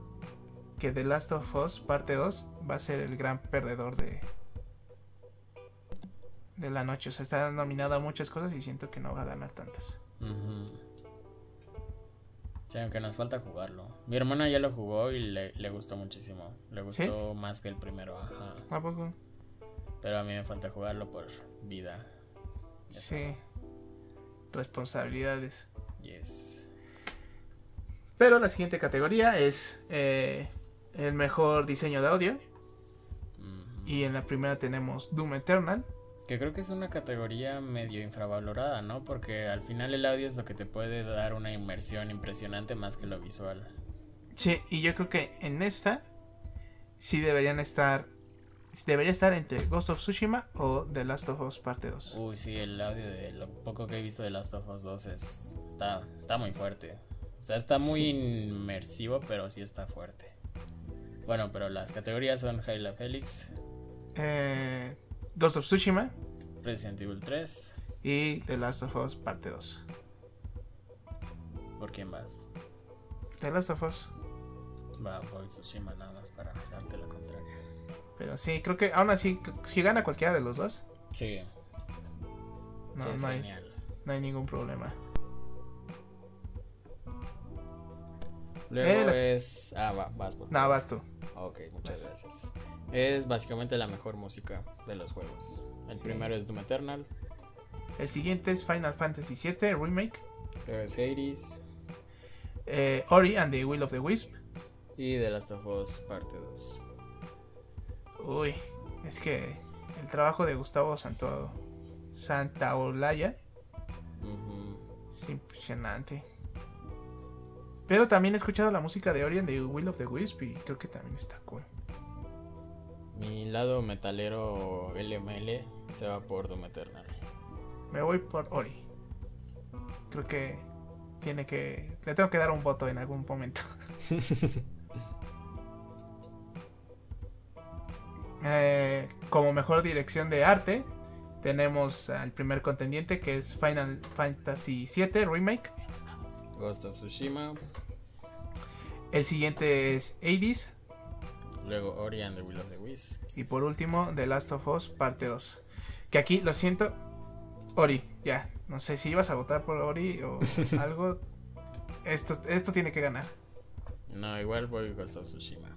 que The Last of Us parte 2 va a ser el gran perdedor de, de la noche. O sea, está nominado a muchas cosas y siento que no va a ganar tantas. Sí, aunque nos falta jugarlo. Mi hermana ya lo jugó y le, gustó muchísimo. Le gustó más que el primero, ajá. ¿A poco? Pero a mí me falta jugarlo por vida. sí. Responsabilidades. Yes. Pero la siguiente categoría es eh, el mejor diseño de audio. Y en la primera tenemos Doom Eternal. Que creo que es una categoría medio infravalorada, ¿no? Porque al final el audio es lo que te puede dar una inmersión impresionante más que lo visual. Sí, y yo creo que en esta sí deberían estar. Debería estar entre Ghost of Tsushima o The Last of Us Parte 2. Uy, sí, el audio de lo poco que he visto de Last of Us 2 es, está, está muy fuerte. O sea, está muy inmersivo, pero sí está fuerte. Bueno, pero las categorías son Halo Felix. Eh, Ghost of Tsushima, Resident Evil 3 y The Last of Us Parte 2. ¿Por quién vas? The Last of Us. Va, voy Tsushima nada más para darte la contraria. Pero sí, creo que aún así, si gana cualquiera de los dos. Sí. No, no, hay, no hay ningún problema. Luego eh, es. Ah, va, vas por No, vas tú. Ok, muchas gracias. Es básicamente la mejor música de los juegos. El primero es Doom Eternal. El siguiente es Final Fantasy VII Remake. Luego es Hades. Eh, Ori and the Will of the Wisp. Y The Last of Us Parte 2. Uy, es que el trabajo de Gustavo Santo, Santaolalla es impresionante. Pero también he escuchado la música de Ori and the Will of the Wisp y creo que también está cool. Mi lado metalero LML se va por Doom Eternal. Me voy por Ori. Creo que tiene que. Le tengo que dar un voto en algún momento. Eh, como mejor dirección de arte, tenemos al primer contendiente que es Final Fantasy VII Remake. Ghost of Tsushima. El siguiente es Hades. Luego Ori and the Will of the Wisps. Y por último, The Last of Us Parte 2. Que aquí, lo siento, Ori, ya. No sé si ibas a votar por Ori o algo. Esto, esto tiene que ganar. No, igual voy Ghost of Tsushima.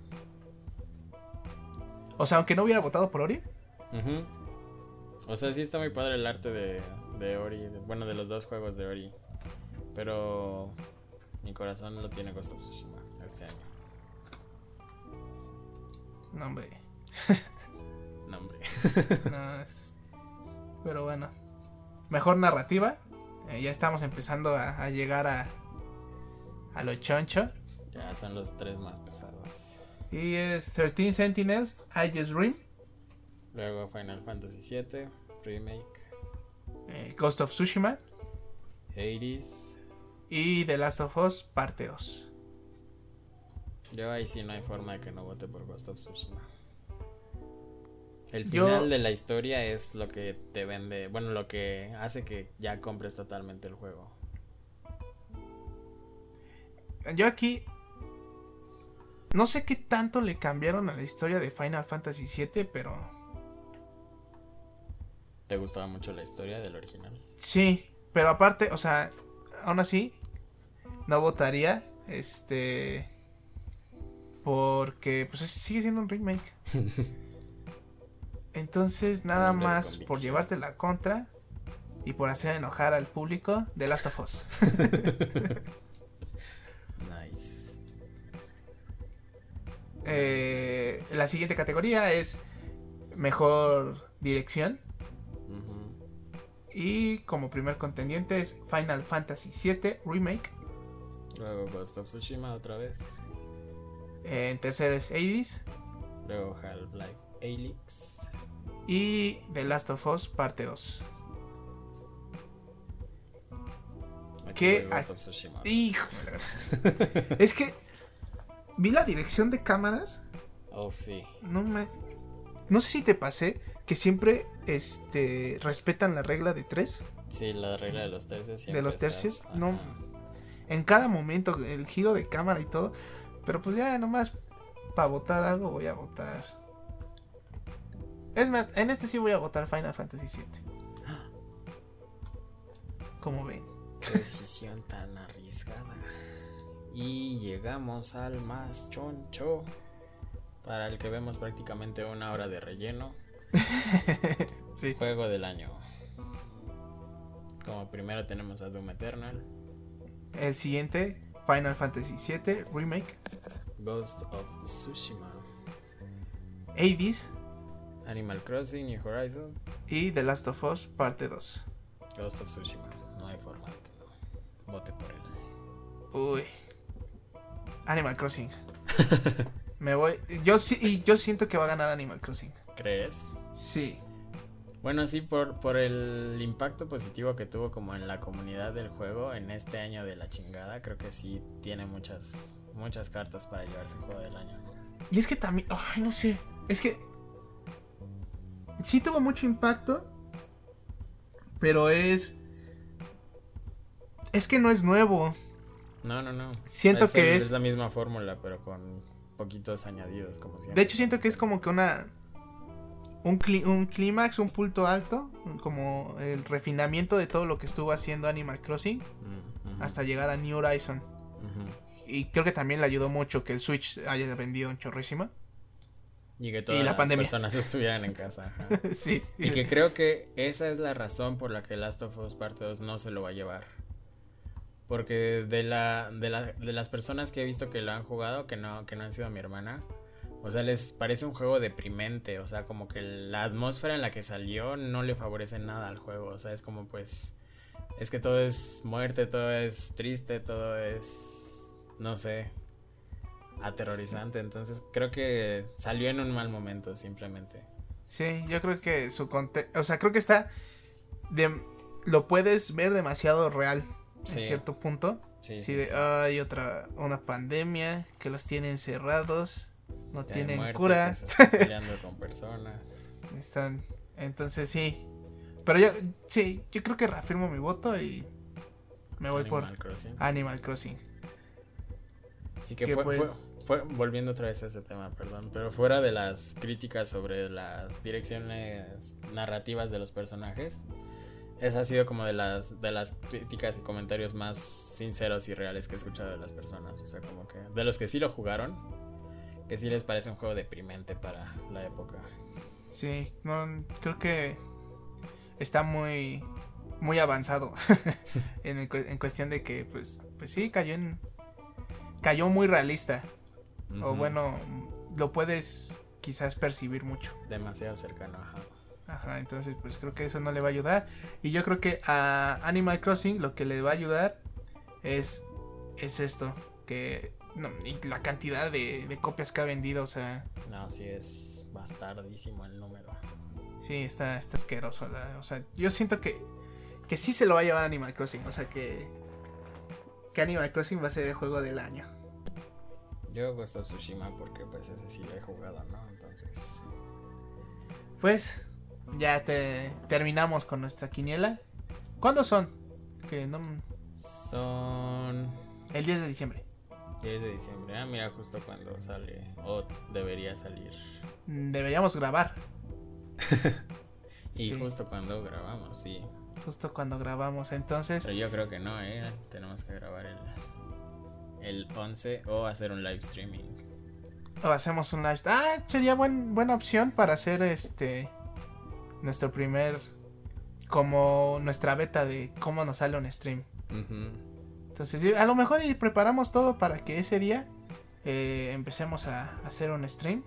O sea, aunque no hubiera votado por Ori. O sea, sí está muy padre el arte de, de Ori. bueno, de los dos juegos de Ori. Pero mi corazón lo tiene Ghost of Tsushima este año. No, hombre. no, hombre. Pero bueno. Mejor narrativa. Eh, ya estamos empezando a, llegar a, a lo choncho. Ya son los tres más pesados. Y es 13 Sentinels, I Just Dream. Luego Final Fantasy VII, Remake. Eh, Ghost of Tsushima. Hades. Y The Last of Us, parte 2. Yo ahí sí no hay forma de que no vote por Ghost of Tsushima. El Yo- final de la historia es lo que te vende, bueno, lo que hace que ya compres totalmente el juego. Yo aquí no sé qué tanto le cambiaron a la historia de Final Fantasy VII, pero ¿Te gustaba mucho la historia del original? sí, pero aparte, o sea, aún así no votaría este porque pues es- sigue siendo un remake. Entonces, nada más por llevarte la contra y por hacer enojar al público de Last of Us. Nice. Eh, la siguiente categoría es mejor dirección. Y como primer contendiente es Final Fantasy VII Remake. Luego Ghost of Tsushima otra vez. Eh, en tercero es Hades. Luego Half-Life Alyx. Y The Last of Us parte 2. Aquí ¿Qué? voy, Ghost Ah, of Tsushima. Hijo, es que vi la dirección de cámaras. Oh, sí. No me. No sé si te pasé que siempre este, respetan la regla de 3. Sí, la regla de los tercios. ¿De los estás- tercios? No. En cada momento, el giro de cámara y todo. Pero pues ya nomás para votar algo voy a votar. Es más, en este sí voy a votar Final Fantasy VII. Como ven. Qué decisión tan arriesgada. Y llegamos al más choncho. Para el que vemos prácticamente una hora de relleno. Sí. Juego del año. Como primero tenemos a Doom Eternal, El siguiente, Final Fantasy VII Remake. Ghost of Tsushima, Hades Animal Crossing New Horizons, y The Last of Us parte 2. Ghost of Tsushima. No hay forma de que no vote por él. Uy. Animal Crossing. Me voy. Yo sí, y yo siento que va a ganar Animal Crossing. ¿Crees? Sí. Bueno, sí, por, por el impacto positivo que tuvo como en la comunidad del juego en este año de la chingada, creo que sí tiene muchas, muchas cartas para llevarse el juego del año. Y es que también. Ay, no sé. Es que. Sí tuvo mucho impacto. Pero es. Es que no es nuevo. No, no, no. Siento Es que el- es- Es la misma fórmula, pero con poquitos añadidos, como siempre. De hecho, siento que es como que una. Un, clí- un clímax, un punto alto. Como el refinamiento de todo lo que estuvo haciendo Animal Crossing. Mm, Hasta llegar a New Horizon. Y creo que también le ayudó mucho que el Switch haya vendido un chorrísima. Y que todas la las pandemia. personas estuvieran en casa. sí. Y que creo que esa es la razón por la que Last of Us Parte 2 no se lo va a llevar. Porque de la, de la de las personas que he visto que lo han jugado, que no, que no han sido mi hermana, o sea, les parece un juego deprimente. O sea, como que la atmósfera en la que salió no le favorece nada al juego. O sea, es como pues. Es que todo es muerte, todo es triste, todo es. No sé. Aterrorizante. Entonces creo que salió en un mal momento, simplemente. Sí, yo creo que su contexto. O sea, creo que está. De, lo puedes ver demasiado real. Sí. En cierto punto. Sí, Sí, sí, de. Hay otra. Una pandemia. Que los tiene encerrados. No tienen muerte, cura. están con personas. Están. Entonces sí. Pero yo. Sí, yo creo que reafirmo mi voto y. Me voy Animal por Crossing. Animal Crossing. Así que, que fue, pues- fue, fue- volviendo otra vez a ese tema, perdón, pero fuera de las críticas sobre las direcciones narrativas de los personajes, esa ha sido como de las de las críticas y comentarios más sinceros y reales que he escuchado de las personas, o sea, como que de los que sí lo jugaron, que sí les parece un juego deprimente para la época. Sí, no, creo que está muy muy avanzado en, el en cuestión de que pues pues sí cayó en cayó muy realista o bueno lo puedes quizás percibir mucho. demasiado cercano, ajá. Ajá, entonces pues creo que eso no le va a ayudar y yo creo que a Animal Crossing lo que le va a ayudar es es esto que no, y la cantidad de, de copias que ha vendido, o sea, No, sí es bastardísimo el número. Sí, está, está asqueroso. la- o sea, yo siento que, que sí se lo va a llevar Animal Crossing. O sea, que, que Animal Crossing va a ser el juego del año. Yo Ghost Tsushima porque pues ese sí lo he jugado, ¿no? Entonces... Pues ya te terminamos con nuestra quiniela. ¿Cuándo son? Que no Son el 10 de diciembre. 10 de diciembre. Ah, mira, justo cuando sale. O debería salir. Mm, Deberíamos grabar. Y Sí. justo cuando grabamos, sí. Justo cuando grabamos. Entonces, Pero yo creo que no, ¿eh? Tenemos que grabar el, el 11 o hacer un live streaming. o hacemos un live. Ah, sería buen, buena opción para hacer este. Nuestro primer. Como nuestra beta de cómo nos sale un stream. Ujú. Entonces, a lo mejor y preparamos todo para que ese día eh, empecemos a hacer un stream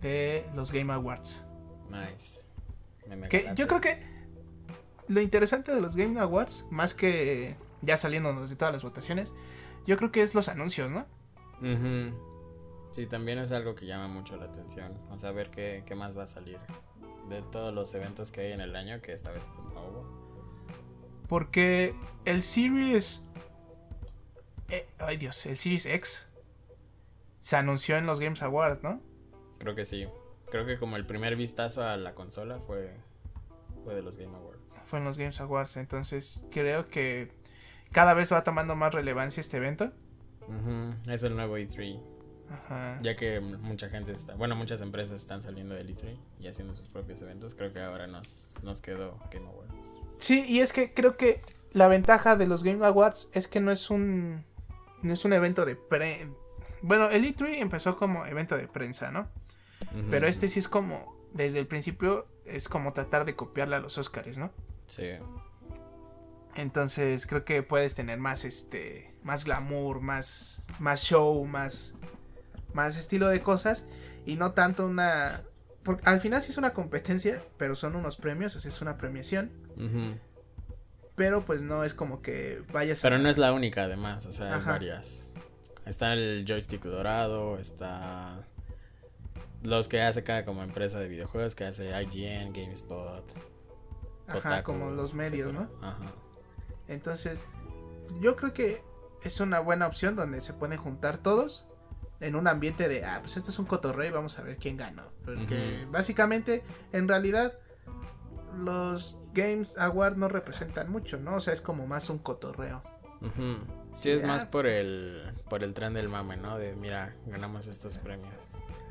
de los Game Awards. Nice. Me- Que yo creo que lo interesante de los Game Awards, más que ya saliéndonos de todas las votaciones, yo creo que es los anuncios, ¿no? Ujú. Sí, también es algo que llama mucho la atención. O sea, ver qué, qué más va a salir de todos los eventos que hay en el año, que esta vez pues no hubo. Porque el Series. Eh, ay Dios, el Series X se anunció en los Games Awards, ¿no? Creo que sí. Creo que como el primer vistazo a la consola fue, fue de los Game Awards. Fue en los Games Awards, entonces creo que cada vez va tomando más relevancia este evento. Ujú, Es el nuevo E3. Ajá. Ya que mucha gente está, bueno, muchas empresas están saliendo del E3 y haciendo sus propios eventos, creo que ahora nos, nos quedó Game Awards. Sí, y es que creo que la ventaja de los Game Awards es que no es un no es un evento de pre bueno, el E3 empezó como evento de prensa, ¿no? Pero este sí es como desde el principio es como tratar de copiarle a los Oscars, ¿no? Sí, Entonces creo que puedes tener más este más glamour, más más show, más más estilo de cosas y no tanto una porque al final sí es una competencia, pero son unos premios, o sea, es una premiación, Ujú. Pero pues no es como que vayas Pero a no es la única además, o sea, hay varias. Está el joystick dorado, está los que hace cada como empresa de videojuegos, que hace IGN, GameSpot, Ajá, como los medios, etcétera. ¿no? Ajá. Entonces, yo creo que es una buena opción donde se pueden juntar todos en un ambiente de, ah, pues esto es un cotorreo y vamos a ver quién ganó. Porque básicamente, en realidad, los Games Awards no representan mucho, ¿no? O sea, es como más un cotorreo. Ujú. Sí, Sí, es más por el por el tren del mame, ¿no? De mira, ganamos estos premios.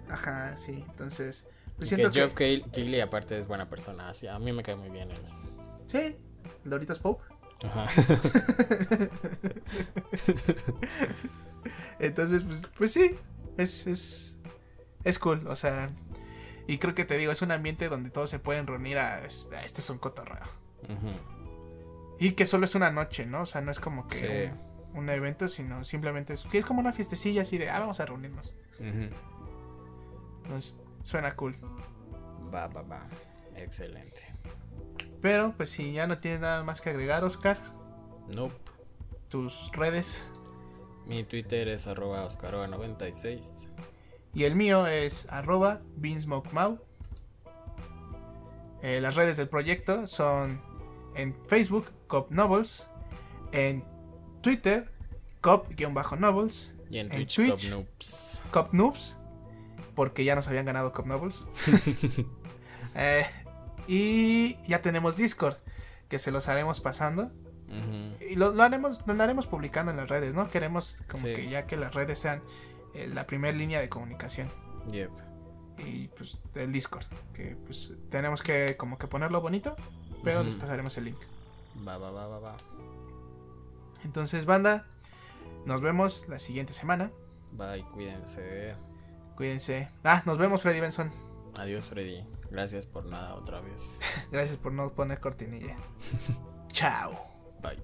Ajá, sí. Entonces, pues siento que que... Geoff Keighley Keighley, aparte es buena persona, así, a mí me cae muy bien él. Sí, Doritos Pope. Ajá. Entonces, pues, pues sí, es, es, es cool, o sea, y creo que te digo, es un ambiente donde todos se pueden reunir a, a esto es un cotorreo. Y que solo es una noche, ¿no? O sea, no es como que Sí. un, un evento, sino simplemente es, es como una fiestecilla así de, ah, vamos a reunirnos. Entonces, suena cool. Va, va, va. Excelente. Pero, pues si ya no tienes nada más que agregar, Oscar, Nope. tus redes Mi Twitter es arroba oscaroa96. Y el mío es arroba. Eh, las redes del proyecto son en Facebook, Cop Novels, en Twitter, Cop-Novels, Y en En Twitch, Twitch. Top Noobs. Cop Noobs, porque ya nos habían ganado Cop Novels. Eh, y ya tenemos Discord, que se los haremos pasando. Y lo, lo haremos, lo andaremos publicando en las redes, ¿no? Queremos como Sí. que ya que las redes sean eh, la primera línea de comunicación. Yep. Y pues el Discord, que pues tenemos que como que ponerlo bonito, pero les pasaremos el link. Va, va, va, va, va. Entonces, banda, nos vemos la siguiente semana. Bye, cuídense. Cuídense. Ah, nos vemos, Freddy Benson. Adiós, Freddy. Gracias por nada otra vez. Gracias por no poner cortinilla. Chao. Bye.